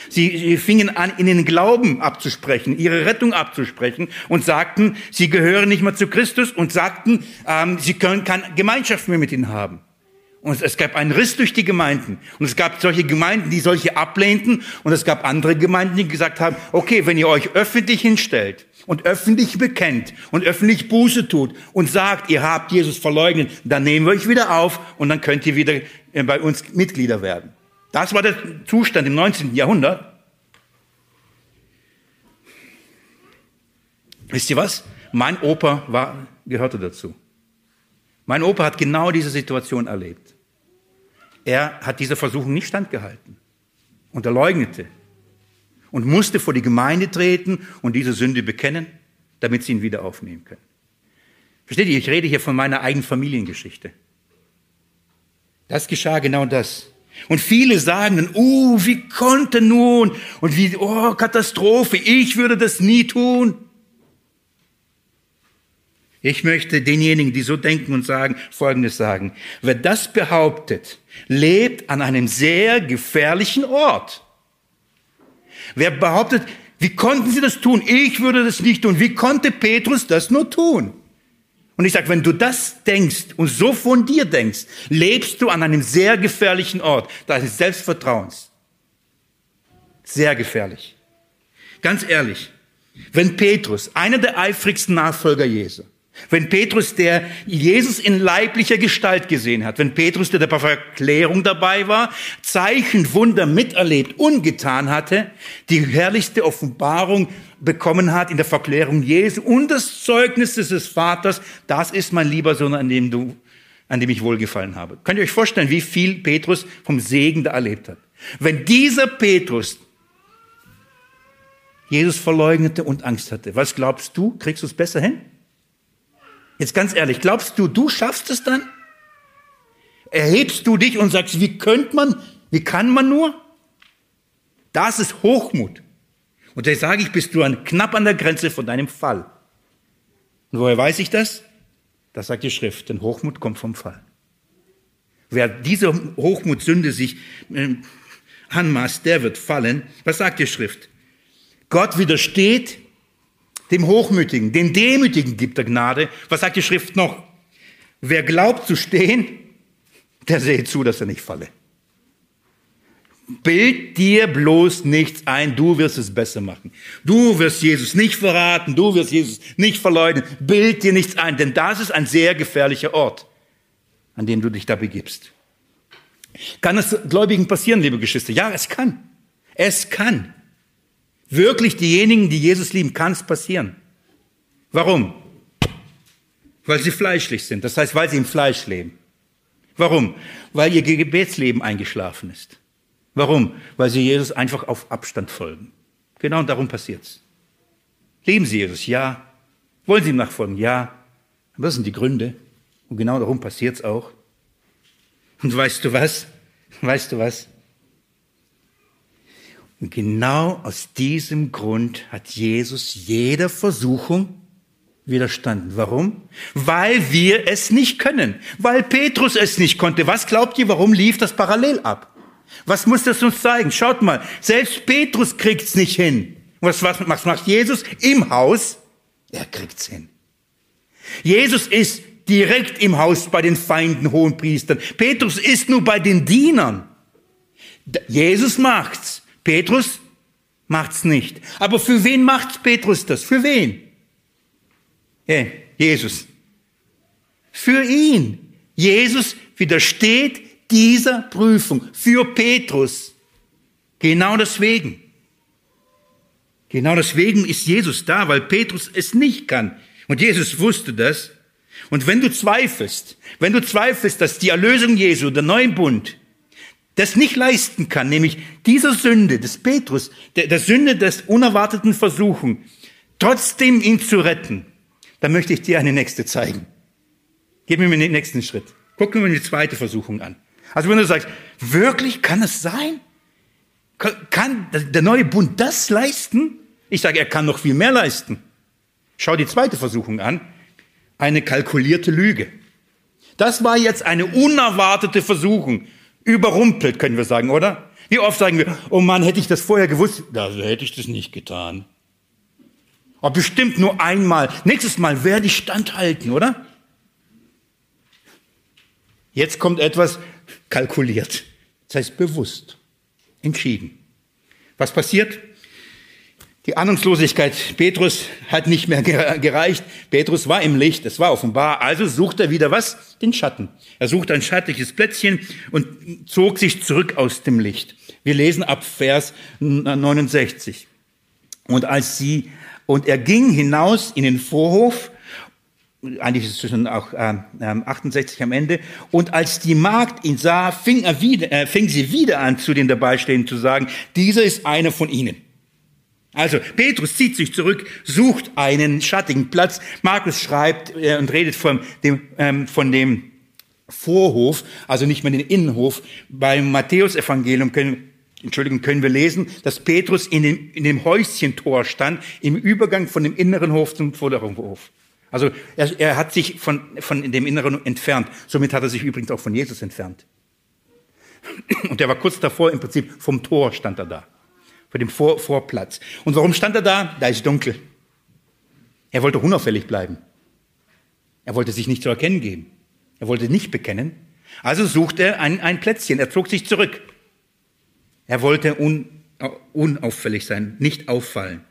Sie fingen an, ihnen Glauben abzusprechen, ihre Rettung abzusprechen und sagten, sie gehören nicht mehr zu Christus und sagten, ähm, sie können keine Gemeinschaft mehr mit ihnen haben. Und es gab einen Riss durch die Gemeinden. Und es gab solche Gemeinden, die solche ablehnten. Und es gab andere Gemeinden, die gesagt haben, okay, wenn ihr euch öffentlich hinstellt und öffentlich bekennt und öffentlich Buße tut und sagt, ihr habt Jesus verleugnet, dann nehmen wir euch wieder auf und dann könnt ihr wieder äh, bei uns Mitglieder werden. Das war der Zustand im 19. Jahrhundert. Wisst ihr was? Mein Opa war, gehörte dazu. Mein Opa hat genau diese Situation erlebt. Er hat dieser Versuchung nicht standgehalten und er leugnete und musste vor die Gemeinde treten und diese Sünde bekennen, damit sie ihn wieder aufnehmen können. Versteht ihr, ich rede hier von meiner eigenen Familiengeschichte. Das geschah genau das. Und viele sagen dann, uh, wie konnte nun? Und wie, oh, Katastrophe, ich würde das nie tun. Ich möchte denjenigen, die so denken und sagen, Folgendes sagen. Wer das behauptet, lebt an einem sehr gefährlichen Ort. Wer behauptet, wie konnten sie das tun? Ich würde das nicht tun. Wie konnte Petrus das nur tun? Und ich sage, wenn du das denkst und so von dir denkst, lebst du an einem sehr gefährlichen Ort deines Selbstvertrauens. Sehr gefährlich. Ganz ehrlich, wenn Petrus, einer der eifrigsten Nachfolger Jesu, wenn Petrus, der Jesus in leiblicher Gestalt gesehen hat, wenn Petrus, der bei Verklärung dabei war, Zeichen, Wunder miterlebt, ungetan hatte, die herrlichste Offenbarung bekommen hat in der Verklärung Jesu und das Zeugnis des Vaters, das ist mein lieber Sohn, an dem du, an dem ich wohlgefallen habe. Könnt ihr euch vorstellen, wie viel Petrus vom Segen da erlebt hat? Wenn dieser Petrus Jesus verleugnete und Angst hatte, was glaubst du, kriegst du es besser hin? Jetzt ganz ehrlich, glaubst du, du schaffst es dann? Erhebst du dich und sagst, wie könnte man, wie kann man nur? Das ist Hochmut. Und da sage ich, bist du an, knapp an der Grenze von deinem Fall. Und woher weiß ich das? Das sagt die Schrift, denn Hochmut kommt vom Fall. Wer diese Hochmutsünde sich äh, anmaßt, der wird fallen. Was sagt die Schrift? Gott widersteht dem Hochmütigen, den Demütigen gibt er Gnade. Was sagt die Schrift noch? Wer glaubt zu stehen, der sehe zu, dass er nicht falle. Bild dir bloß nichts ein, du wirst es besser machen. Du wirst Jesus nicht verraten, du wirst Jesus nicht verleugnen. Bild dir nichts ein, denn das ist ein sehr gefährlicher Ort, an dem du dich da begibst. Kann es Gläubigen passieren, liebe Geschwister? Ja, es kann. Es kann. Wirklich diejenigen, die Jesus lieben, kann es passieren. Warum? Weil sie fleischlich sind. Das heißt, weil sie im Fleisch leben. Warum? Weil ihr Gebetsleben eingeschlafen ist. Warum? Weil sie Jesus einfach auf Abstand folgen. Genau darum passiert's. Lieben sie Jesus? Ja. Wollen sie ihm nachfolgen? Ja. Das sind die Gründe. Und genau darum passiert's auch. Und weißt du was? Weißt du was? Und genau aus diesem Grund hat Jesus jeder Versuchung widerstanden. Warum? Weil wir es nicht können. Weil Petrus es nicht konnte. Was glaubt ihr, warum lief das parallel ab? Was muss das uns zeigen? Schaut mal, selbst Petrus kriegt's nicht hin. Was, was, was macht Jesus im Haus? Er kriegt's hin. Jesus ist direkt im Haus bei den Feinden, hohen Priestern. Petrus ist nur bei den Dienern. Jesus macht's. Petrus macht's nicht. Aber für wen macht Petrus das? Für wen? Ja, Jesus. Für ihn. Jesus widersteht dieser Prüfung. Für Petrus. Genau deswegen. Genau deswegen ist Jesus da, weil Petrus es nicht kann. Und Jesus wusste das. Und wenn du zweifelst, wenn du zweifelst, dass die Erlösung Jesu, der neuen Bund, das nicht leisten kann, nämlich dieser Sünde des Petrus, der, der Sünde des unerwarteten Versuchen, trotzdem ihn zu retten, dann möchte ich dir eine nächste zeigen. Gib mir den nächsten Schritt. Guck mir die zweite Versuchung an. Also wenn du sagst, wirklich kann es sein? Kann der neue Bund das leisten? Ich sage, er kann noch viel mehr leisten. Schau die zweite Versuchung an. Eine kalkulierte Lüge. Das war jetzt eine unerwartete Versuchung. Überrumpelt, können wir sagen, oder? Wie oft sagen wir, oh Mann, hätte ich das vorher gewusst, da hätte ich das nicht getan. Aber bestimmt nur einmal. Nächstes Mal werde ich standhalten, oder? Jetzt kommt etwas kalkuliert. Das heißt bewusst, entschieden. Was passiert? Die Ahnungslosigkeit Petrus hat nicht mehr gereicht. Petrus war im Licht, es war offenbar. Also sucht er wieder was? Den Schatten. Er sucht ein schattliches Plätzchen und zog sich zurück aus dem Licht. Wir lesen ab Vers 69. Und als sie und er ging hinaus in den Vorhof, eigentlich ist es schon auch äh, 68 am Ende, und als die Magd ihn sah, fing, er wieder, äh, fing sie wieder an, zu den Dabeistehenden zu sagen, dieser ist einer von ihnen. Also Petrus zieht sich zurück, sucht einen schattigen Platz. Markus schreibt äh, und redet von dem, ähm, von dem Vorhof, also nicht mehr den Innenhof. Beim Matthäusevangelium können Entschuldigung, können wir lesen, dass Petrus in dem, in dem Häuschentor stand, im Übergang von dem inneren Hof zum vorderen Hof. Also er, er hat sich von, von dem Inneren entfernt. Somit hat er sich übrigens auch von Jesus entfernt. Und er war kurz davor, im Prinzip vom Tor stand er da, vor dem Vor Vorplatz. Und warum stand er da? Da ist dunkel. Er wollte unauffällig bleiben. Er wollte sich nicht zu erkennen geben. Er wollte nicht bekennen. Also suchte er ein, ein Plätzchen. Er zog sich zurück. Er wollte un, unauffällig sein, nicht auffallen.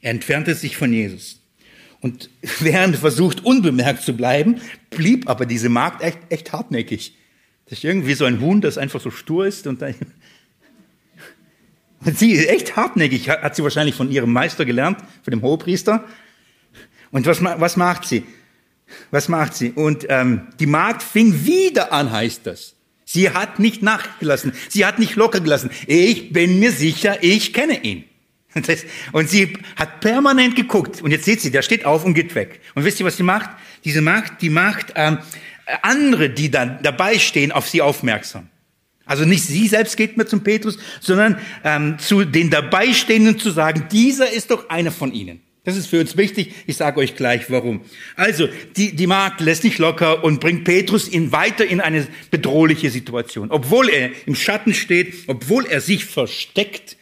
Er entfernte sich von Jesus. Und während er versucht, unbemerkt zu bleiben, blieb aber diese Magd echt, echt hartnäckig. Das ist irgendwie so ein Huhn, das einfach so stur ist und dann, und sie ist echt hartnäckig, hat sie wahrscheinlich von ihrem Meister gelernt, von dem Hohepriester. Und was, was macht sie? Was macht sie? Und ähm, die Magd fing wieder an, heißt das. Sie hat nicht nachgelassen. Sie hat nicht locker gelassen. Ich bin mir sicher, ich kenne ihn. Und sie hat permanent geguckt. Und jetzt seht sie, der steht auf und geht weg. Und wisst ihr, was sie macht? Diese Magd, die macht ähm, andere, die dann dabei stehen, auf sie aufmerksam. Also nicht sie selbst geht mir zum Petrus, sondern ähm, zu den Dabeistehenden zu sagen, dieser ist doch einer von ihnen. Das ist für uns wichtig. Ich sage euch gleich, warum. Also, die, die Magd lässt nicht locker und bringt Petrus in, weiter in eine bedrohliche Situation. Obwohl er im Schatten steht, obwohl er sich versteckt,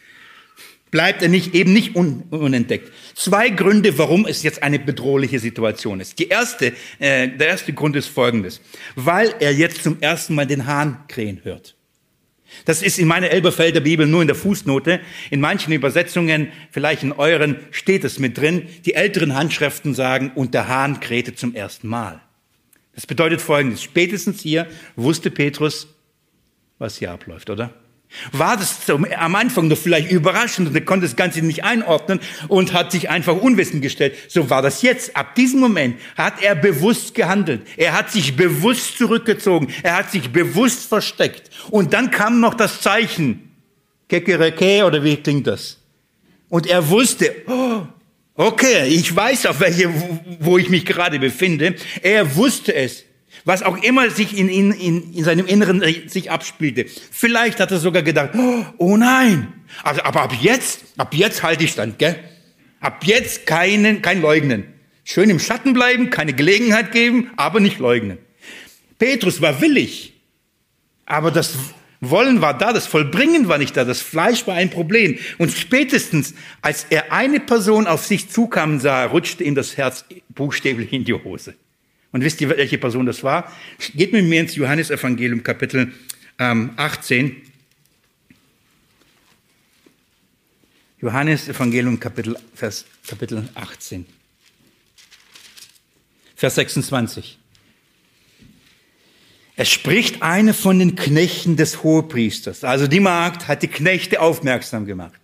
bleibt er nicht, eben nicht un, unentdeckt. Zwei Gründe, warum es jetzt eine bedrohliche Situation ist. Die erste, äh, der erste Grund ist folgendes. Weil er jetzt zum ersten Mal den Hahn krähen hört. Das ist in meiner Elberfelder Bibel nur in der Fußnote. In manchen Übersetzungen, vielleicht in euren, steht es mit drin. Die älteren Handschriften sagen, und der Hahn krähte zum ersten Mal. Das bedeutet Folgendes. Spätestens hier wusste Petrus, was hier abläuft, oder? War das zum, am Anfang noch vielleicht überraschend und er konnte das Ganze nicht einordnen und hat sich einfach unwissend gestellt. So war das jetzt. Ab diesem Moment hat er bewusst gehandelt. Er hat sich bewusst zurückgezogen. Er hat sich bewusst versteckt. Und dann kam noch das Zeichen. Kekereke oder wie klingt das? Und er wusste, oh, okay, ich weiß auf welche, wo ich mich gerade befinde. Er wusste es was auch immer sich in, in, in, in seinem Inneren sich abspielte. Vielleicht hat er sogar gedacht, oh nein, also, aber ab jetzt, ab jetzt halte ich stand, gell? Ab jetzt keinen, kein Leugnen. Schön im Schatten bleiben, keine Gelegenheit geben, aber nicht leugnen. Petrus war willig, aber das Wollen war da, das Vollbringen war nicht da, das Fleisch war ein Problem. Und spätestens, als er eine Person auf sich zukam sah, rutschte ihm das Herz buchstäblich in die Hose. Und wisst ihr, welche Person das war? Geht mit mir ins Johannesevangelium Kapitel ähm, 18. Johannes Evangelium Kapitel, Vers, Kapitel 18. Vers 26. Es spricht eine von den Knechten des Hohepriesters. Also die Magd hat die Knechte aufmerksam gemacht.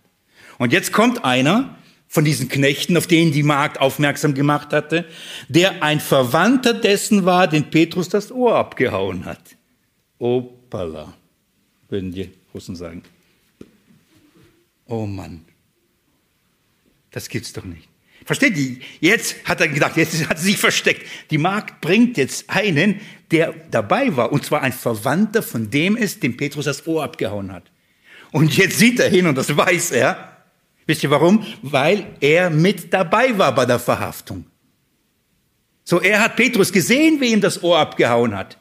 Und jetzt kommt einer, von diesen Knechten, auf denen die Magd aufmerksam gemacht hatte, der ein Verwandter dessen war, den Petrus das Ohr abgehauen hat. Opala, würden die Russen sagen. Oh Mann, das gibt's doch nicht. Versteht ihr? Jetzt hat er gedacht, jetzt hat sie sich versteckt. Die Magd bringt jetzt einen, der dabei war, und zwar ein Verwandter von dem ist, dem Petrus das Ohr abgehauen hat. Und jetzt sieht er hin und das weiß er. Wisst ihr warum? Weil er mit dabei war bei der Verhaftung. So, er hat Petrus gesehen, wie ihm das Ohr abgehauen hat.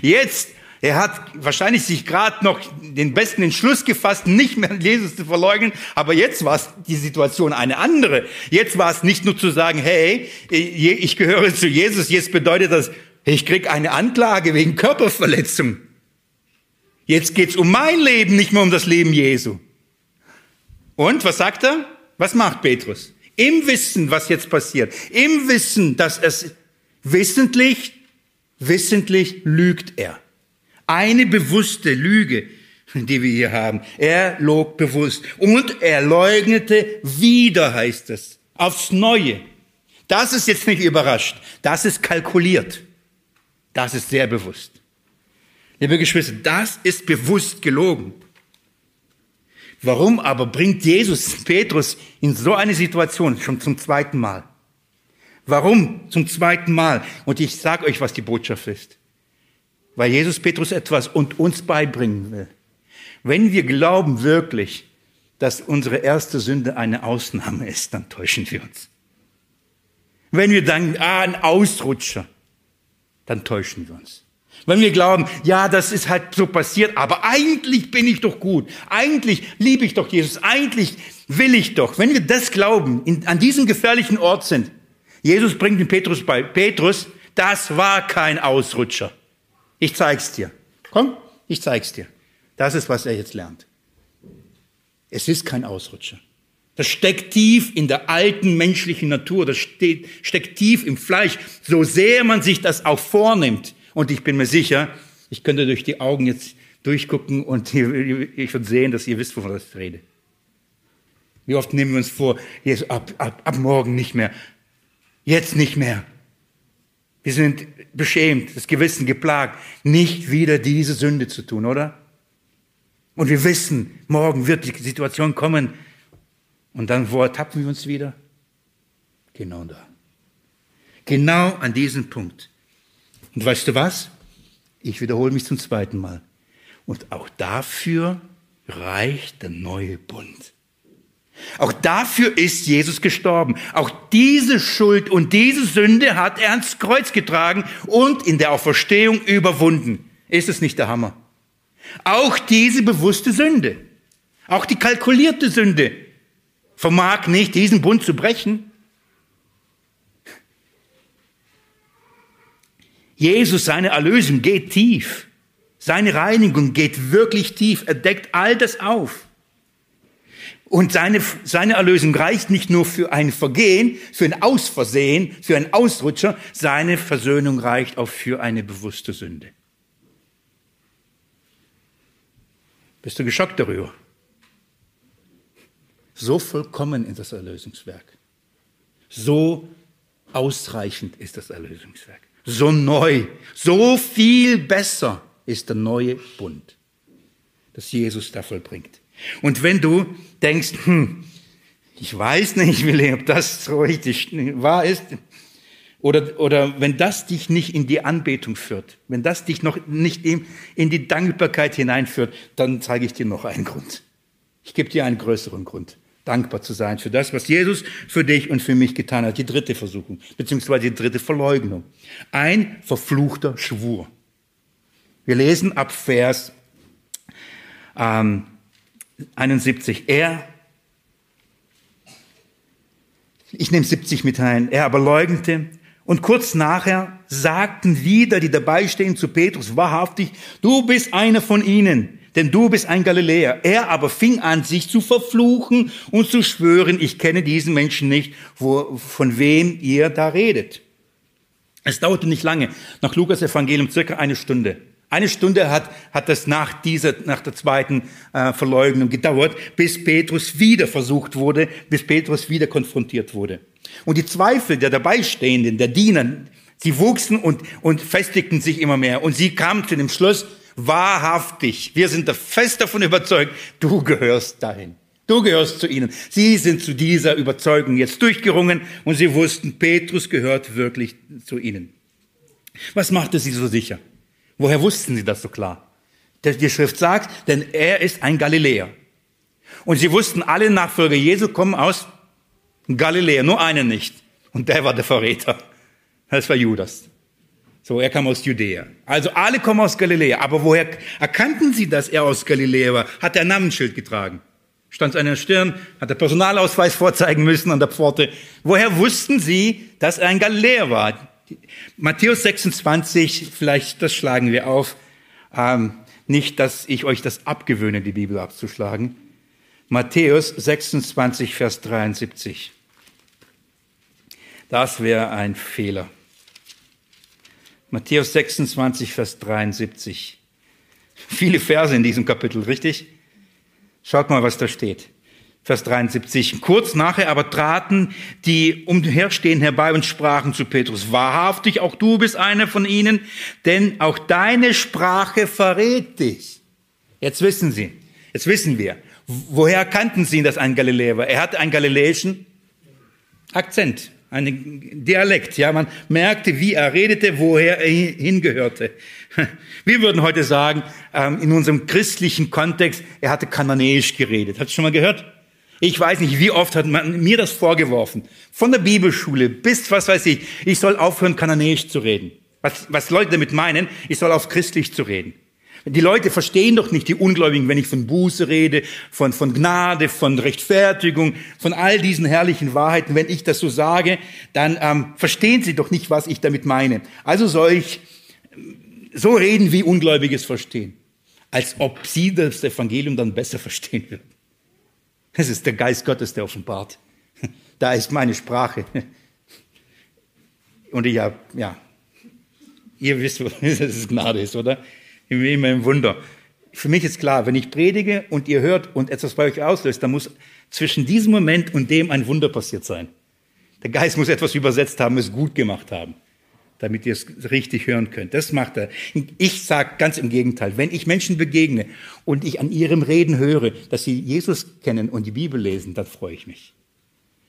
Jetzt, er hat wahrscheinlich sich gerade noch den besten Entschluss gefasst, nicht mehr Jesus zu verleugnen, aber jetzt war es die Situation eine andere. Jetzt war es nicht nur zu sagen, hey, ich gehöre zu Jesus, jetzt bedeutet das, ich krieg eine Anklage wegen Körperverletzung. Jetzt geht's um mein Leben, nicht mehr um das Leben Jesu. Und was sagt er? Was macht Petrus? Im Wissen, was jetzt passiert, im Wissen, dass es wissentlich, wissentlich lügt er. Eine bewusste Lüge, die wir hier haben. Er log bewusst und er leugnete wieder, heißt es, aufs Neue. Das ist jetzt nicht überrascht. Das ist kalkuliert. Das ist sehr bewusst. Liebe Geschwister, das ist bewusst gelogen. Warum aber bringt Jesus Petrus in so eine Situation schon zum zweiten Mal? Warum zum zweiten Mal? Und ich sage euch, was die Botschaft ist. Weil Jesus Petrus etwas und uns beibringen will. Wenn wir glauben wirklich, dass unsere erste Sünde eine Ausnahme ist, dann täuschen wir uns. Wenn wir dann, ah, ein Ausrutscher, dann täuschen wir uns. Wenn wir glauben, ja, das ist halt so passiert, aber eigentlich bin ich doch gut. Eigentlich liebe ich doch Jesus. Eigentlich will ich doch. Wenn wir das glauben, in, an diesem gefährlichen Ort sind, Jesus bringt den Petrus bei. Petrus, das war kein Ausrutscher. Ich zeig's dir. Komm, ich zeig's dir. Das ist, was er jetzt lernt. Es ist kein Ausrutscher. Das steckt tief in der alten menschlichen Natur. Das steht, steckt tief im Fleisch. So sehr man sich das auch vornimmt. Und ich bin mir sicher, ich könnte durch die Augen jetzt durchgucken und ich würde sehen, dass ihr wisst, wovon ich rede. Wie oft nehmen wir uns vor, jetzt ab, ab, ab morgen nicht mehr, jetzt nicht mehr. Wir sind beschämt, das Gewissen geplagt, nicht wieder diese Sünde zu tun, oder? Und wir wissen, morgen wird die Situation kommen. Und dann, wo ertappen wir uns wieder? Genau da. Genau an diesem Punkt. Und weißt du was? Ich wiederhole mich zum zweiten Mal. Und auch dafür reicht der neue Bund. Auch dafür ist Jesus gestorben. Auch diese Schuld und diese Sünde hat er ans Kreuz getragen und in der Auferstehung überwunden. Ist es nicht der Hammer? Auch diese bewusste Sünde, auch die kalkulierte Sünde vermag nicht, diesen Bund zu brechen. Jesus, seine Erlösung geht tief. Seine Reinigung geht wirklich tief. Er deckt all das auf. Und seine, seine Erlösung reicht nicht nur für ein Vergehen, für ein Ausversehen, für einen Ausrutscher. Seine Versöhnung reicht auch für eine bewusste Sünde. Bist du geschockt darüber? So vollkommen ist das Erlösungswerk. So ausreichend ist das Erlösungswerk so neu, so viel besser ist der neue Bund, das Jesus da vollbringt. Und wenn du denkst, hm, ich weiß nicht, Willi, ob das so richtig wahr ist, oder, oder wenn das dich nicht in die Anbetung führt, wenn das dich noch nicht in die Dankbarkeit hineinführt, dann zeige ich dir noch einen Grund. Ich gebe dir einen größeren Grund dankbar zu sein für das, was Jesus für dich und für mich getan hat. Die dritte Versuchung, beziehungsweise die dritte Verleugnung. Ein verfluchter Schwur. Wir lesen ab Vers ähm, 71. Er, ich nehme 70 mit ein, er aber leugnete und kurz nachher sagten wieder die dabei stehen zu Petrus, wahrhaftig, du bist einer von ihnen denn du bist ein Galiläer. Er aber fing an, sich zu verfluchen und zu schwören, ich kenne diesen Menschen nicht, wo, von wem ihr da redet. Es dauerte nicht lange, nach Lukas Evangelium circa eine Stunde. Eine Stunde hat, hat das nach dieser, nach der zweiten äh, Verleugnung gedauert, bis Petrus wieder versucht wurde, bis Petrus wieder konfrontiert wurde. Und die Zweifel der Dabeistehenden, der Diener, sie wuchsen und, und festigten sich immer mehr. Und sie kamen zu dem Schluss, Wahrhaftig. Wir sind fest davon überzeugt, du gehörst dahin. Du gehörst zu ihnen. Sie sind zu dieser Überzeugung jetzt durchgerungen und sie wussten, Petrus gehört wirklich zu ihnen. Was machte sie so sicher? Woher wussten sie das so klar? Die Schrift sagt, denn er ist ein Galiläer. Und sie wussten, alle Nachfolger Jesu kommen aus Galiläa, nur einer nicht. Und der war der Verräter. Das war Judas. So, er kam aus Judäa. Also alle kommen aus Galiläa. Aber woher erkannten sie, dass er aus Galiläa war? Hat er ein Namensschild getragen? Stand an der Stirn, hat der Personalausweis vorzeigen müssen an der Pforte. Woher wussten sie, dass er ein Galiläer war? Matthäus 26, vielleicht das schlagen wir auf. Ähm, nicht, dass ich euch das abgewöhne, die Bibel abzuschlagen. Matthäus 26, Vers 73. Das wäre ein Fehler. Matthäus 26, Vers 73. Viele Verse in diesem Kapitel, richtig? Schaut mal, was da steht. Vers 73. Kurz nachher aber traten die Umherstehenden herbei und sprachen zu Petrus, wahrhaftig, auch du bist einer von ihnen, denn auch deine Sprache verrät dich. Jetzt wissen Sie, jetzt wissen wir, woher kannten Sie, dass ein Galiläer war? Er hatte einen galiläischen Akzent, einen Dialekt, ja, man merkte, wie er redete, woher er hingehörte. Wir würden heute sagen, ähm, in unserem christlichen Kontext, er hatte kananäisch geredet. Hat schon mal gehört? Ich weiß nicht, wie oft hat man mir das vorgeworfen. Von der Bibelschule bis, was weiß ich, ich soll aufhören, kananäisch zu reden. Was, was Leute damit meinen, ich soll auf christlich zu reden. Die Leute verstehen doch nicht, die Ungläubigen, wenn ich von Buße rede, von, von Gnade, von Rechtfertigung, von all diesen herrlichen Wahrheiten. Wenn ich das so sage, dann ähm, verstehen sie doch nicht, was ich damit meine. Also soll ich so reden, wie Ungläubige es verstehen. Als ob sie das Evangelium dann besser verstehen würden. Es ist der Geist Gottes, der offenbart. Da ist meine Sprache. Und ich habe, ja, ihr wisst, dass es Gnade ist, oder? Immer im Wunder. Für mich ist klar, wenn ich predige und ihr hört und etwas bei euch auslöst, dann muss zwischen diesem Moment und dem ein Wunder passiert sein. Der Geist muss etwas übersetzt haben, es gut gemacht haben, damit ihr es richtig hören könnt. Das macht er. Ich sage ganz im Gegenteil, wenn ich Menschen begegne und ich an ihrem Reden höre, dass sie Jesus kennen und die Bibel lesen, dann freue ich mich.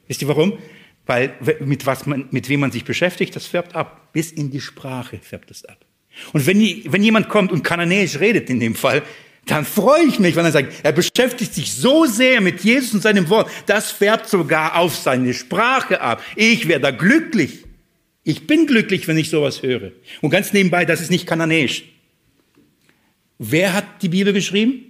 Wisst ihr warum? Weil mit, was man, mit wem man sich beschäftigt, das färbt ab. Bis in die Sprache färbt es ab. Und wenn, wenn jemand kommt und kananäisch redet in dem Fall, dann freue ich mich, wenn er sagt, er beschäftigt sich so sehr mit Jesus und seinem Wort, das färbt sogar auf seine Sprache ab. Ich werde da glücklich. Ich bin glücklich, wenn ich sowas höre. Und ganz nebenbei, das ist nicht kananäisch. Wer hat die Bibel geschrieben?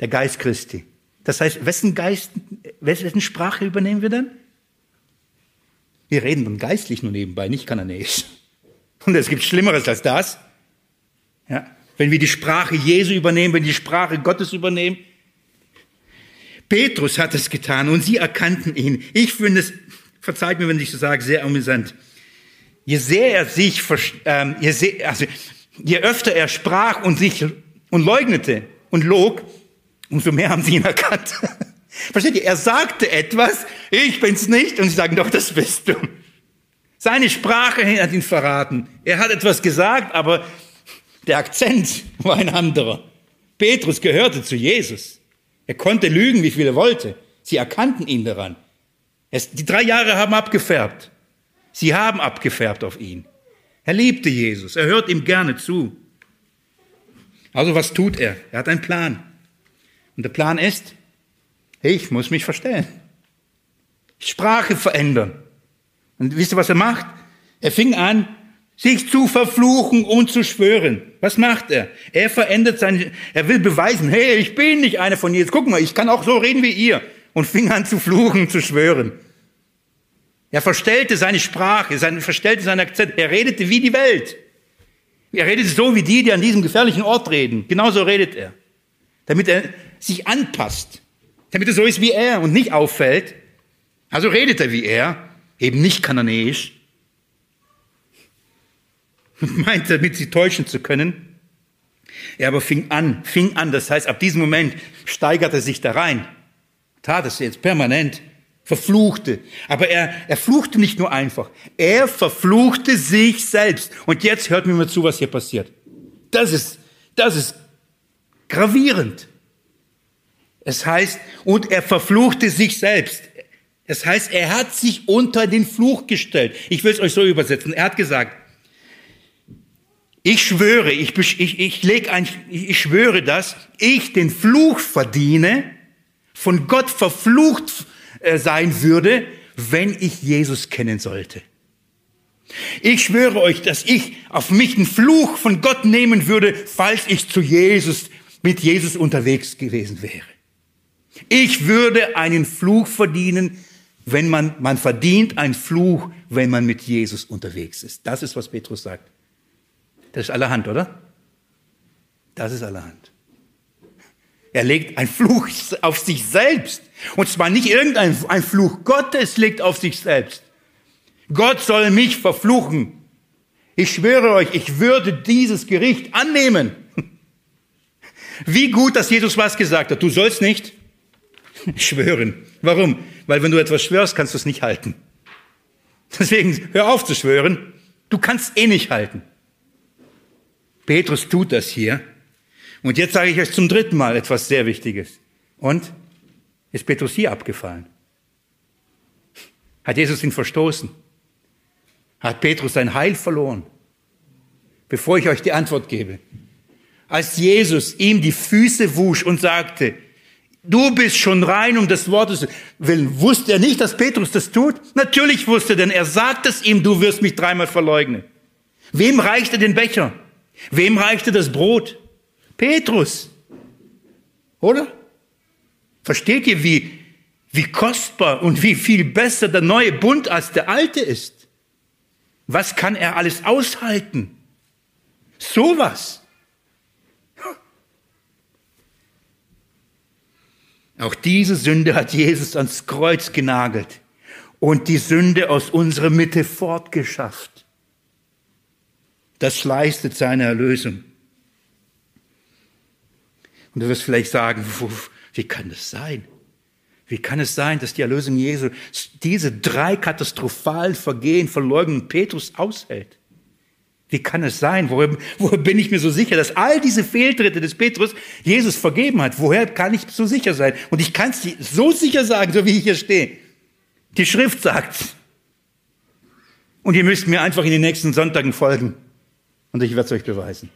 Der Geist Christi. Das heißt, wessen Geist, wessen Sprache übernehmen wir dann? Wir reden dann geistlich nur nebenbei, nicht kananäisch. Und es gibt Schlimmeres als das. Ja, wenn wir die Sprache Jesu übernehmen, wenn wir die Sprache Gottes übernehmen. Petrus hat es getan und sie erkannten ihn. Ich finde es, verzeiht mir, wenn ich so sage, sehr amüsant. Je sehr er sich, ähm, je, sehr, also, je öfter er sprach und sich und leugnete und log, umso mehr haben sie ihn erkannt. Versteht ihr? Er sagte etwas, ich bin's nicht, und sie sagen, doch, das bist du. Seine Sprache hat ihn verraten. Er hat etwas gesagt, aber der Akzent war ein anderer. Petrus gehörte zu Jesus. Er konnte lügen, wie viel er wollte. Sie erkannten ihn daran. Es, die drei Jahre haben abgefärbt. Sie haben abgefärbt auf ihn. Er liebte Jesus. Er hört ihm gerne zu. Also was tut er? Er hat einen Plan. Und der Plan ist, ich muss mich verstellen. Sprache verändern. Und wisst ihr, was er macht? Er fing an, sich zu verfluchen und zu schwören. Was macht er? Er verändert sein, er will beweisen, hey, ich bin nicht einer von Jesus. Guck mal, ich kann auch so reden wie ihr. Und fing an zu fluchen, zu schwören. Er verstellte seine Sprache, seine, verstellte seinen Akzent. Er redete wie die Welt. Er redete so wie die, die an diesem gefährlichen Ort reden. Genauso redet er. Damit er sich anpasst. Damit er so ist wie er und nicht auffällt. Also redet er wie er eben nicht kananäisch, und meinte, damit sie täuschen zu können. Er aber fing an, fing an, das heißt, ab diesem Moment steigerte er sich da rein, tat es jetzt permanent, verfluchte. Aber er, er fluchte nicht nur einfach, er verfluchte sich selbst. Und jetzt hört mir mal zu, was hier passiert. Das ist, das ist gravierend. Es heißt, und er verfluchte sich selbst. Das heißt, er hat sich unter den Fluch gestellt. Ich will es euch so übersetzen. Er hat gesagt, ich schwöre, ich, ich, ich, leg ein, ich schwöre das, ich den Fluch verdiene, von Gott verflucht äh, sein würde, wenn ich Jesus kennen sollte. Ich schwöre euch, dass ich auf mich einen Fluch von Gott nehmen würde, falls ich zu Jesus, mit Jesus unterwegs gewesen wäre. Ich würde einen Fluch verdienen, wenn man, man verdient einen Fluch, wenn man mit Jesus unterwegs ist. Das ist, was Petrus sagt. Das ist allerhand, oder? Das ist allerhand. Er legt einen Fluch auf sich selbst. Und zwar nicht irgendein ein Fluch Gottes legt auf sich selbst. Gott soll mich verfluchen. Ich schwöre euch, ich würde dieses Gericht annehmen. Wie gut, dass Jesus was gesagt hat. Du sollst nicht schwören. Warum? Weil wenn du etwas schwörst, kannst du es nicht halten. Deswegen hör auf zu schwören. Du kannst eh nicht halten. Petrus tut das hier. Und jetzt sage ich euch zum dritten Mal etwas sehr Wichtiges. Und? Ist Petrus hier abgefallen? Hat Jesus ihn verstoßen? Hat Petrus sein Heil verloren? Bevor ich euch die Antwort gebe. Als Jesus ihm die Füße wusch und sagte, du bist schon rein um des Wortes willen, wusste er nicht, dass Petrus das tut? Natürlich wusste, er, denn er sagt es ihm, du wirst mich dreimal verleugnen. Wem reichte den Becher? Wem reichte das Brot? Petrus. Oder? Versteht ihr, wie, wie kostbar und wie viel besser der neue Bund als der alte ist? Was kann er alles aushalten? Sowas. Auch diese Sünde hat Jesus ans Kreuz genagelt und die Sünde aus unserer Mitte fortgeschafft. Das leistet seine Erlösung. Und du wirst vielleicht sagen, wie kann das sein? Wie kann es sein, dass die Erlösung Jesu diese drei katastrophalen Vergehen verleugnen Petrus aushält? Wie kann es sein? Woher, woher bin ich mir so sicher, dass all diese Fehltritte des Petrus Jesus vergeben hat? Woher kann ich so sicher sein? Und ich kann es so sicher sagen, so wie ich hier stehe. Die Schrift sagt. Und ihr müsst mir einfach in den nächsten Sonntagen folgen. Und ich werde es euch beweisen.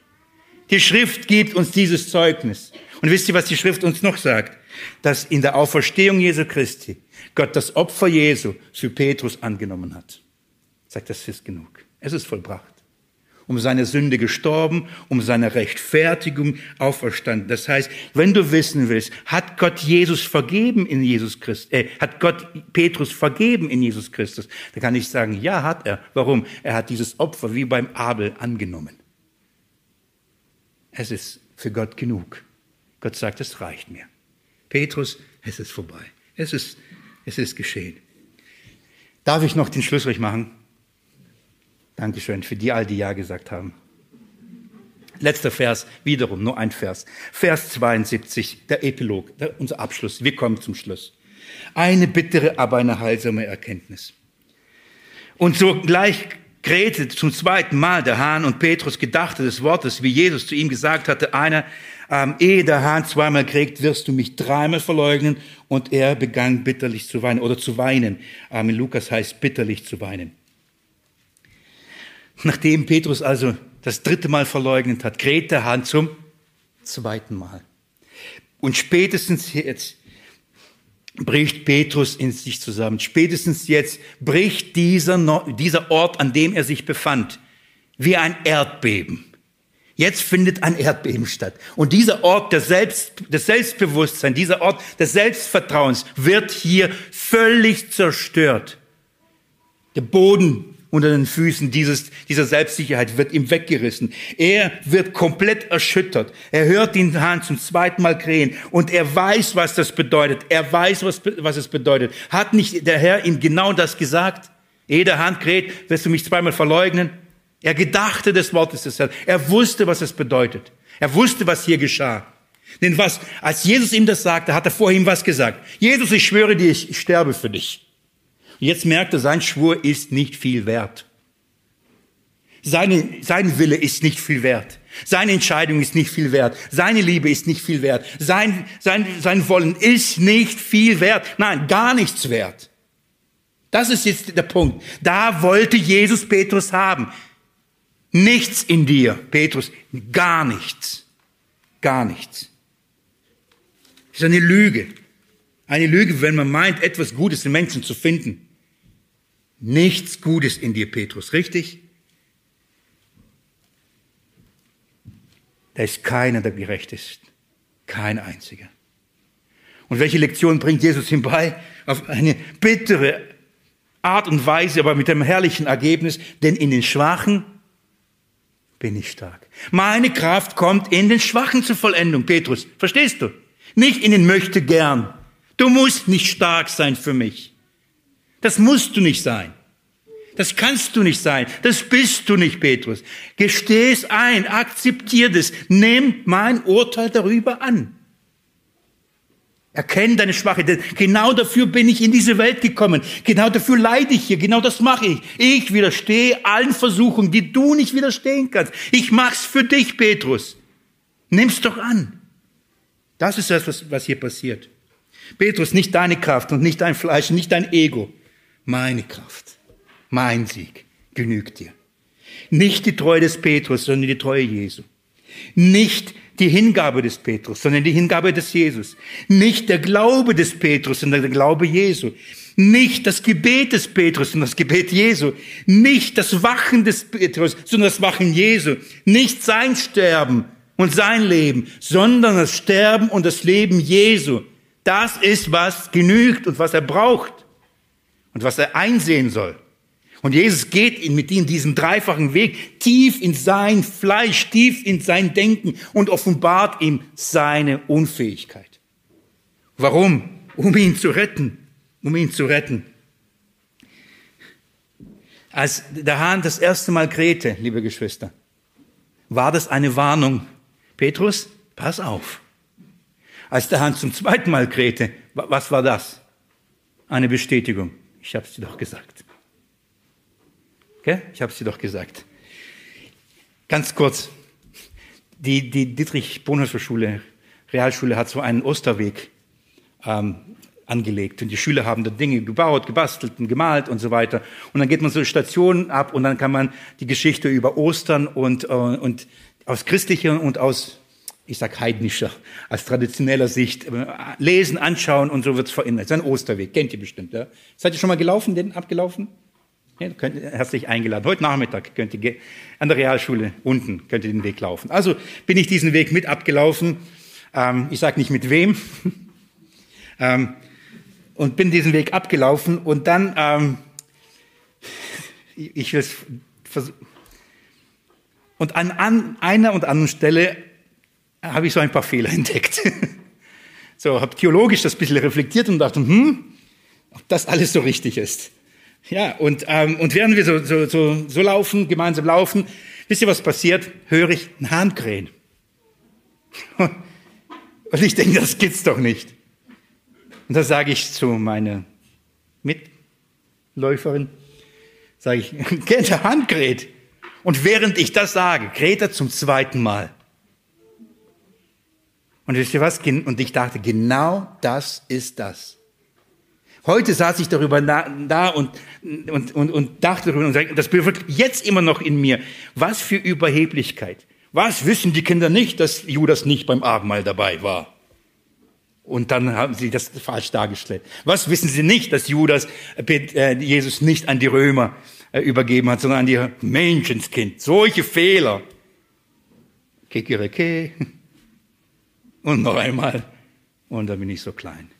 Die Schrift gibt uns dieses Zeugnis. Und wisst ihr, was die Schrift uns noch sagt? Dass in der Auferstehung Jesu Christi Gott das Opfer Jesu für Petrus angenommen hat. Sagt, das ist genug. Es ist vollbracht. Um seine Sünde gestorben, um seine Rechtfertigung auferstanden. Das heißt, wenn du wissen willst, hat Gott Jesus vergeben in Jesus Christus, äh, hat Gott Petrus vergeben in Jesus Christus, dann kann ich sagen, ja, hat er. Warum? Er hat dieses Opfer wie beim Abel angenommen. Es ist für Gott genug. Gott sagt, es reicht mir. Petrus, es ist vorbei. Es ist, es ist geschehen. Darf ich noch den Schlussstrich machen? Dankeschön für die all, die Ja gesagt haben. Letzter Vers, wiederum nur ein Vers. Vers 72, der Epilog, der, unser Abschluss. Wir kommen zum Schluss. Eine bittere, aber eine heilsame Erkenntnis. Und sogleich krähte zum zweiten Mal der Hahn und Petrus gedachte des Wortes, wie Jesus zu ihm gesagt hatte, einer, ähm, ehe der Hahn zweimal kräht, wirst du mich dreimal verleugnen. Und er begann bitterlich zu weinen oder zu weinen. Ähm, Lukas heißt bitterlich zu weinen. Nachdem Petrus also das dritte Mal verleugnet hat, kräht der Hahn zum zweiten Mal. Und spätestens jetzt bricht Petrus in sich zusammen. Spätestens jetzt bricht dieser, dieser Ort, an dem er sich befand, wie ein Erdbeben. Jetzt findet ein Erdbeben statt. Und dieser Ort der Selbst, des Selbstbewusstseins, dieser Ort des Selbstvertrauens wird hier völlig zerstört. Der Boden unter den Füßen dieses, dieser Selbstsicherheit wird ihm weggerissen. Er wird komplett erschüttert. Er hört den Hahn zum zweiten Mal krähen und er weiß, was das bedeutet. Er weiß, was, was es bedeutet. Hat nicht der Herr ihm genau das gesagt? Ehe der Hahn kräht, wirst du mich zweimal verleugnen? Er gedachte des Wortes des Herrn. Er wusste, was es bedeutet. Er wusste, was hier geschah. Denn was, als Jesus ihm das sagte, hat er vor ihm was gesagt. Jesus, ich schwöre dir, ich sterbe für dich. Jetzt merkt er, sein Schwur ist nicht viel wert. Seine, sein Wille ist nicht viel wert. Seine Entscheidung ist nicht viel wert. Seine Liebe ist nicht viel wert. Sein, sein, sein Wollen ist nicht viel wert. Nein, gar nichts wert. Das ist jetzt der Punkt. Da wollte Jesus Petrus haben. Nichts in dir, Petrus, gar nichts. Gar nichts. Das ist eine Lüge. Eine Lüge, wenn man meint, etwas Gutes in Menschen zu finden. Nichts Gutes in dir, Petrus, richtig? Da ist keiner, der gerecht ist. Kein einziger. Und welche Lektion bringt Jesus ihm bei? Auf eine bittere Art und Weise, aber mit einem herrlichen Ergebnis. Denn in den Schwachen bin ich stark. Meine Kraft kommt in den Schwachen zur Vollendung, Petrus. Verstehst du? Nicht in den möchte gern. Du musst nicht stark sein für mich. Das musst du nicht sein. Das kannst du nicht sein. Das bist du nicht, Petrus. Gesteh es ein, akzeptier es, nimm mein Urteil darüber an. Erkenn deine Schwachheit. Genau dafür bin ich in diese Welt gekommen. Genau dafür leide ich hier. Genau das mache ich. Ich widerstehe allen Versuchungen, die du nicht widerstehen kannst. Ich mach's für dich, Petrus. Nimm's doch an. Das ist das, was, was hier passiert. Petrus, nicht deine Kraft und nicht dein Fleisch, nicht dein Ego. Meine Kraft, mein Sieg genügt dir. Nicht die Treue des Petrus, sondern die Treue Jesu. Nicht die Hingabe des Petrus, sondern die Hingabe des Jesus. Nicht der Glaube des Petrus, sondern der Glaube Jesu. Nicht das Gebet des Petrus, sondern das Gebet Jesu. Nicht das Wachen des Petrus, sondern das Wachen Jesu. Nicht sein Sterben und sein Leben, sondern das Sterben und das Leben Jesu. Das ist, was genügt und was er braucht und was er einsehen soll. Und Jesus geht mit ihm diesen dreifachen Weg tief in sein Fleisch, tief in sein Denken und offenbart ihm seine Unfähigkeit. Warum? Um ihn zu retten. Um ihn zu retten. Als der Hahn das erste Mal krähte, liebe Geschwister, war das eine Warnung. Petrus, pass auf. Als der Hahn zum zweiten Mal krähte, was war das? Eine Bestätigung. Ich habe es dir doch gesagt. Okay? Ich habe es dir doch gesagt. Ganz kurz. Die, die Dietrich-Bonhoeffer-Schule, Realschule, hat so einen Osterweg ähm, angelegt. Und die Schüler haben da Dinge gebaut, gebastelt und gemalt und so weiter. Und dann geht man so Stationen ab und dann kann man die Geschichte über Ostern und, äh, und aus christlicher und aus, ich sag heidnischer, als traditioneller Sicht äh, lesen, anschauen und so wird's verändert. Das ist ein Osterweg, kennt ihr bestimmt. Ja? Seid ihr schon mal gelaufen, den abgelaufen? Ja, könnt, herzlich eingeladen. Heute Nachmittag könnt ihr an der Realschule unten könnt ihr den Weg laufen. Also bin ich diesen Weg mit abgelaufen. Ähm, ich sage nicht mit wem. ähm, und bin diesen Weg abgelaufen und dann, ähm, ich will es und an, an einer und anderen Stelle habe ich so ein paar Fehler entdeckt. so, habe theologisch das ein bisschen reflektiert und dachte, hm, ob das alles so richtig ist. Ja, und, ähm, und während wir so, so, so, so laufen, gemeinsam laufen, wisst ihr, was passiert? Höre ich einen Hahn krähen. Und ich denke, das gibt's doch nicht. Und da sage ich zu meiner Mitläuferin, sage ich, kennt der Hahn kräht. Und während ich das sage, kräht er zum zweiten Mal. Und wisst ihr was? Und ich dachte, genau das ist das. Heute saß ich darüber da und, und, und, und dachte darüber und sagte, das bewirkt jetzt immer noch in mir. Was für Überheblichkeit. Was wissen die Kinder nicht, dass Judas nicht beim Abendmahl dabei war? Und dann haben sie das falsch dargestellt. Was wissen sie nicht, dass Judas äh, Jesus nicht an die Römer äh, übergeben hat, sondern an die Menschenskind? Solche Fehler. Kikireke. Und noch einmal. Und dann bin ich so klein.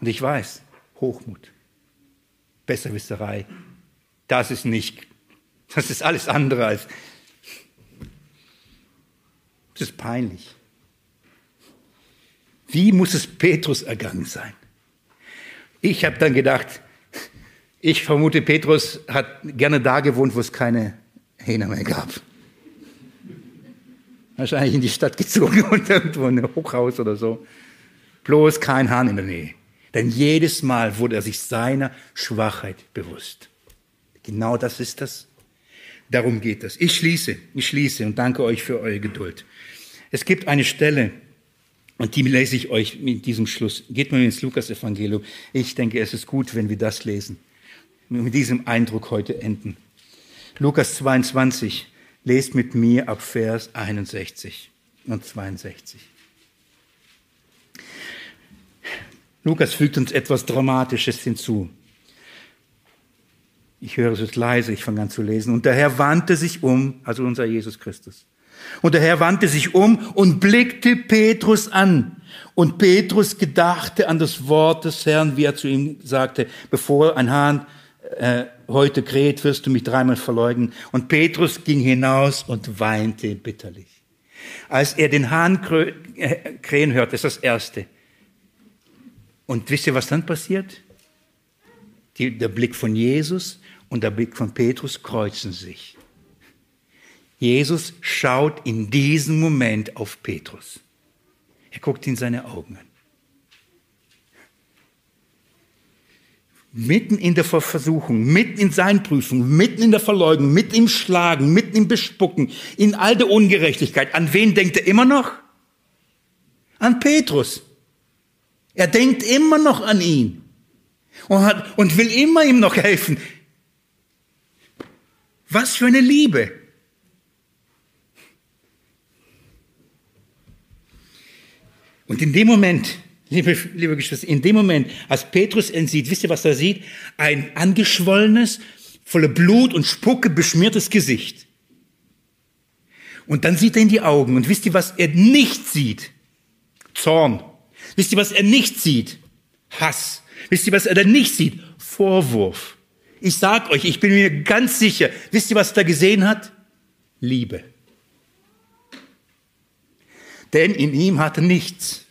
Und ich weiß, Hochmut, Besserwisserei. Das ist nicht, das ist alles andere als, das ist peinlich. Wie muss es Petrus ergangen sein? Ich habe dann gedacht, ich vermute, Petrus hat gerne da gewohnt, wo es keine Hähner mehr gab. Wahrscheinlich in die Stadt gezogen und irgendwo in ein Hochhaus oder so. Bloß kein Hahn in der Nähe. Denn jedes Mal wurde er sich seiner Schwachheit bewusst. Genau das ist das. Darum geht es. Ich schließe, ich schließe und danke euch für eure Geduld. Es gibt eine Stelle, und die lese ich euch mit diesem Schluss. Geht mal ins Lukas-Evangelium. Ich denke, es ist gut, wenn wir das lesen. Mit diesem Eindruck heute enden. Lukas 22. Lest mit mir ab Vers 61 und 62. Lukas fügt uns etwas Dramatisches hinzu. Ich höre es jetzt leise, ich fange an zu lesen. Und der Herr wandte sich um, also unser Jesus Christus. Und der Herr wandte sich um und blickte Petrus an. Und Petrus gedachte an das Wort des Herrn, wie er zu ihm sagte, bevor ein Hahn äh, heute kräht, wirst du mich dreimal verleugnen. Und Petrus ging hinaus und weinte bitterlich. Als er den Hahn äh, krähen hört, ist das Erste. Und wisst ihr, was dann passiert? Die, der Blick von Jesus und der Blick von Petrus kreuzen sich. Jesus schaut in diesem Moment auf Petrus. Er guckt in seine Augen an. Mitten in der Versuchung, mitten in seinen Prüfungen, mitten in der Verleugnung, mitten im Schlagen, mitten im Bespucken, in all der Ungerechtigkeit. An wen denkt er immer noch? An Petrus. Er denkt immer noch an ihn und, hat, und will immer ihm noch helfen. Was für eine Liebe. Und in dem Moment, liebe, liebe Geschwister, in dem Moment, als Petrus ihn sieht, wisst ihr, was er sieht? Ein angeschwollenes, voller Blut und Spucke beschmiertes Gesicht. Und dann sieht er in die Augen und wisst ihr, was er nicht sieht? Zorn. Wisst ihr, was er nicht sieht? Hass. Wisst ihr, was er da nicht sieht? Vorwurf. Ich sag euch, ich bin mir ganz sicher, wisst ihr, was er da gesehen hat? Liebe. Denn in ihm hatte nichts.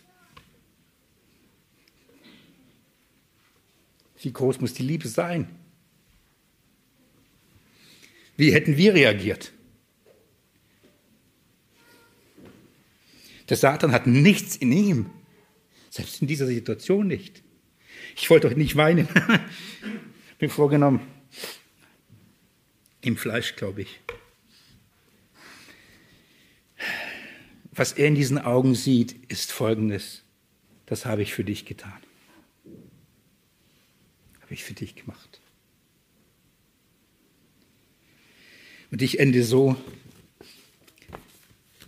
Wie groß muss die Liebe sein? Wie hätten wir reagiert? Der Satan hat nichts in ihm. Selbst in dieser Situation nicht. Ich wollte euch nicht weinen. Bin vorgenommen. Im Fleisch, glaube ich. Was er in diesen Augen sieht, ist Folgendes. Das habe ich für dich getan. Habe ich für dich gemacht. Und ich ende so.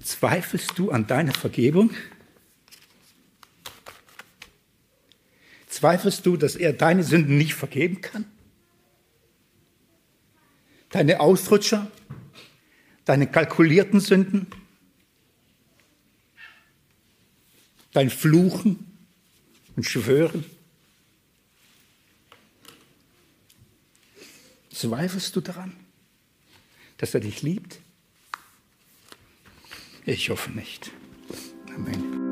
Zweifelst du an deiner Vergebung? Zweifelst du, dass er deine Sünden nicht vergeben kann? Deine Ausrutscher? Deine kalkulierten Sünden? Dein Fluchen und Schwören? Zweifelst du daran, dass er dich liebt? Ich hoffe nicht. Amen.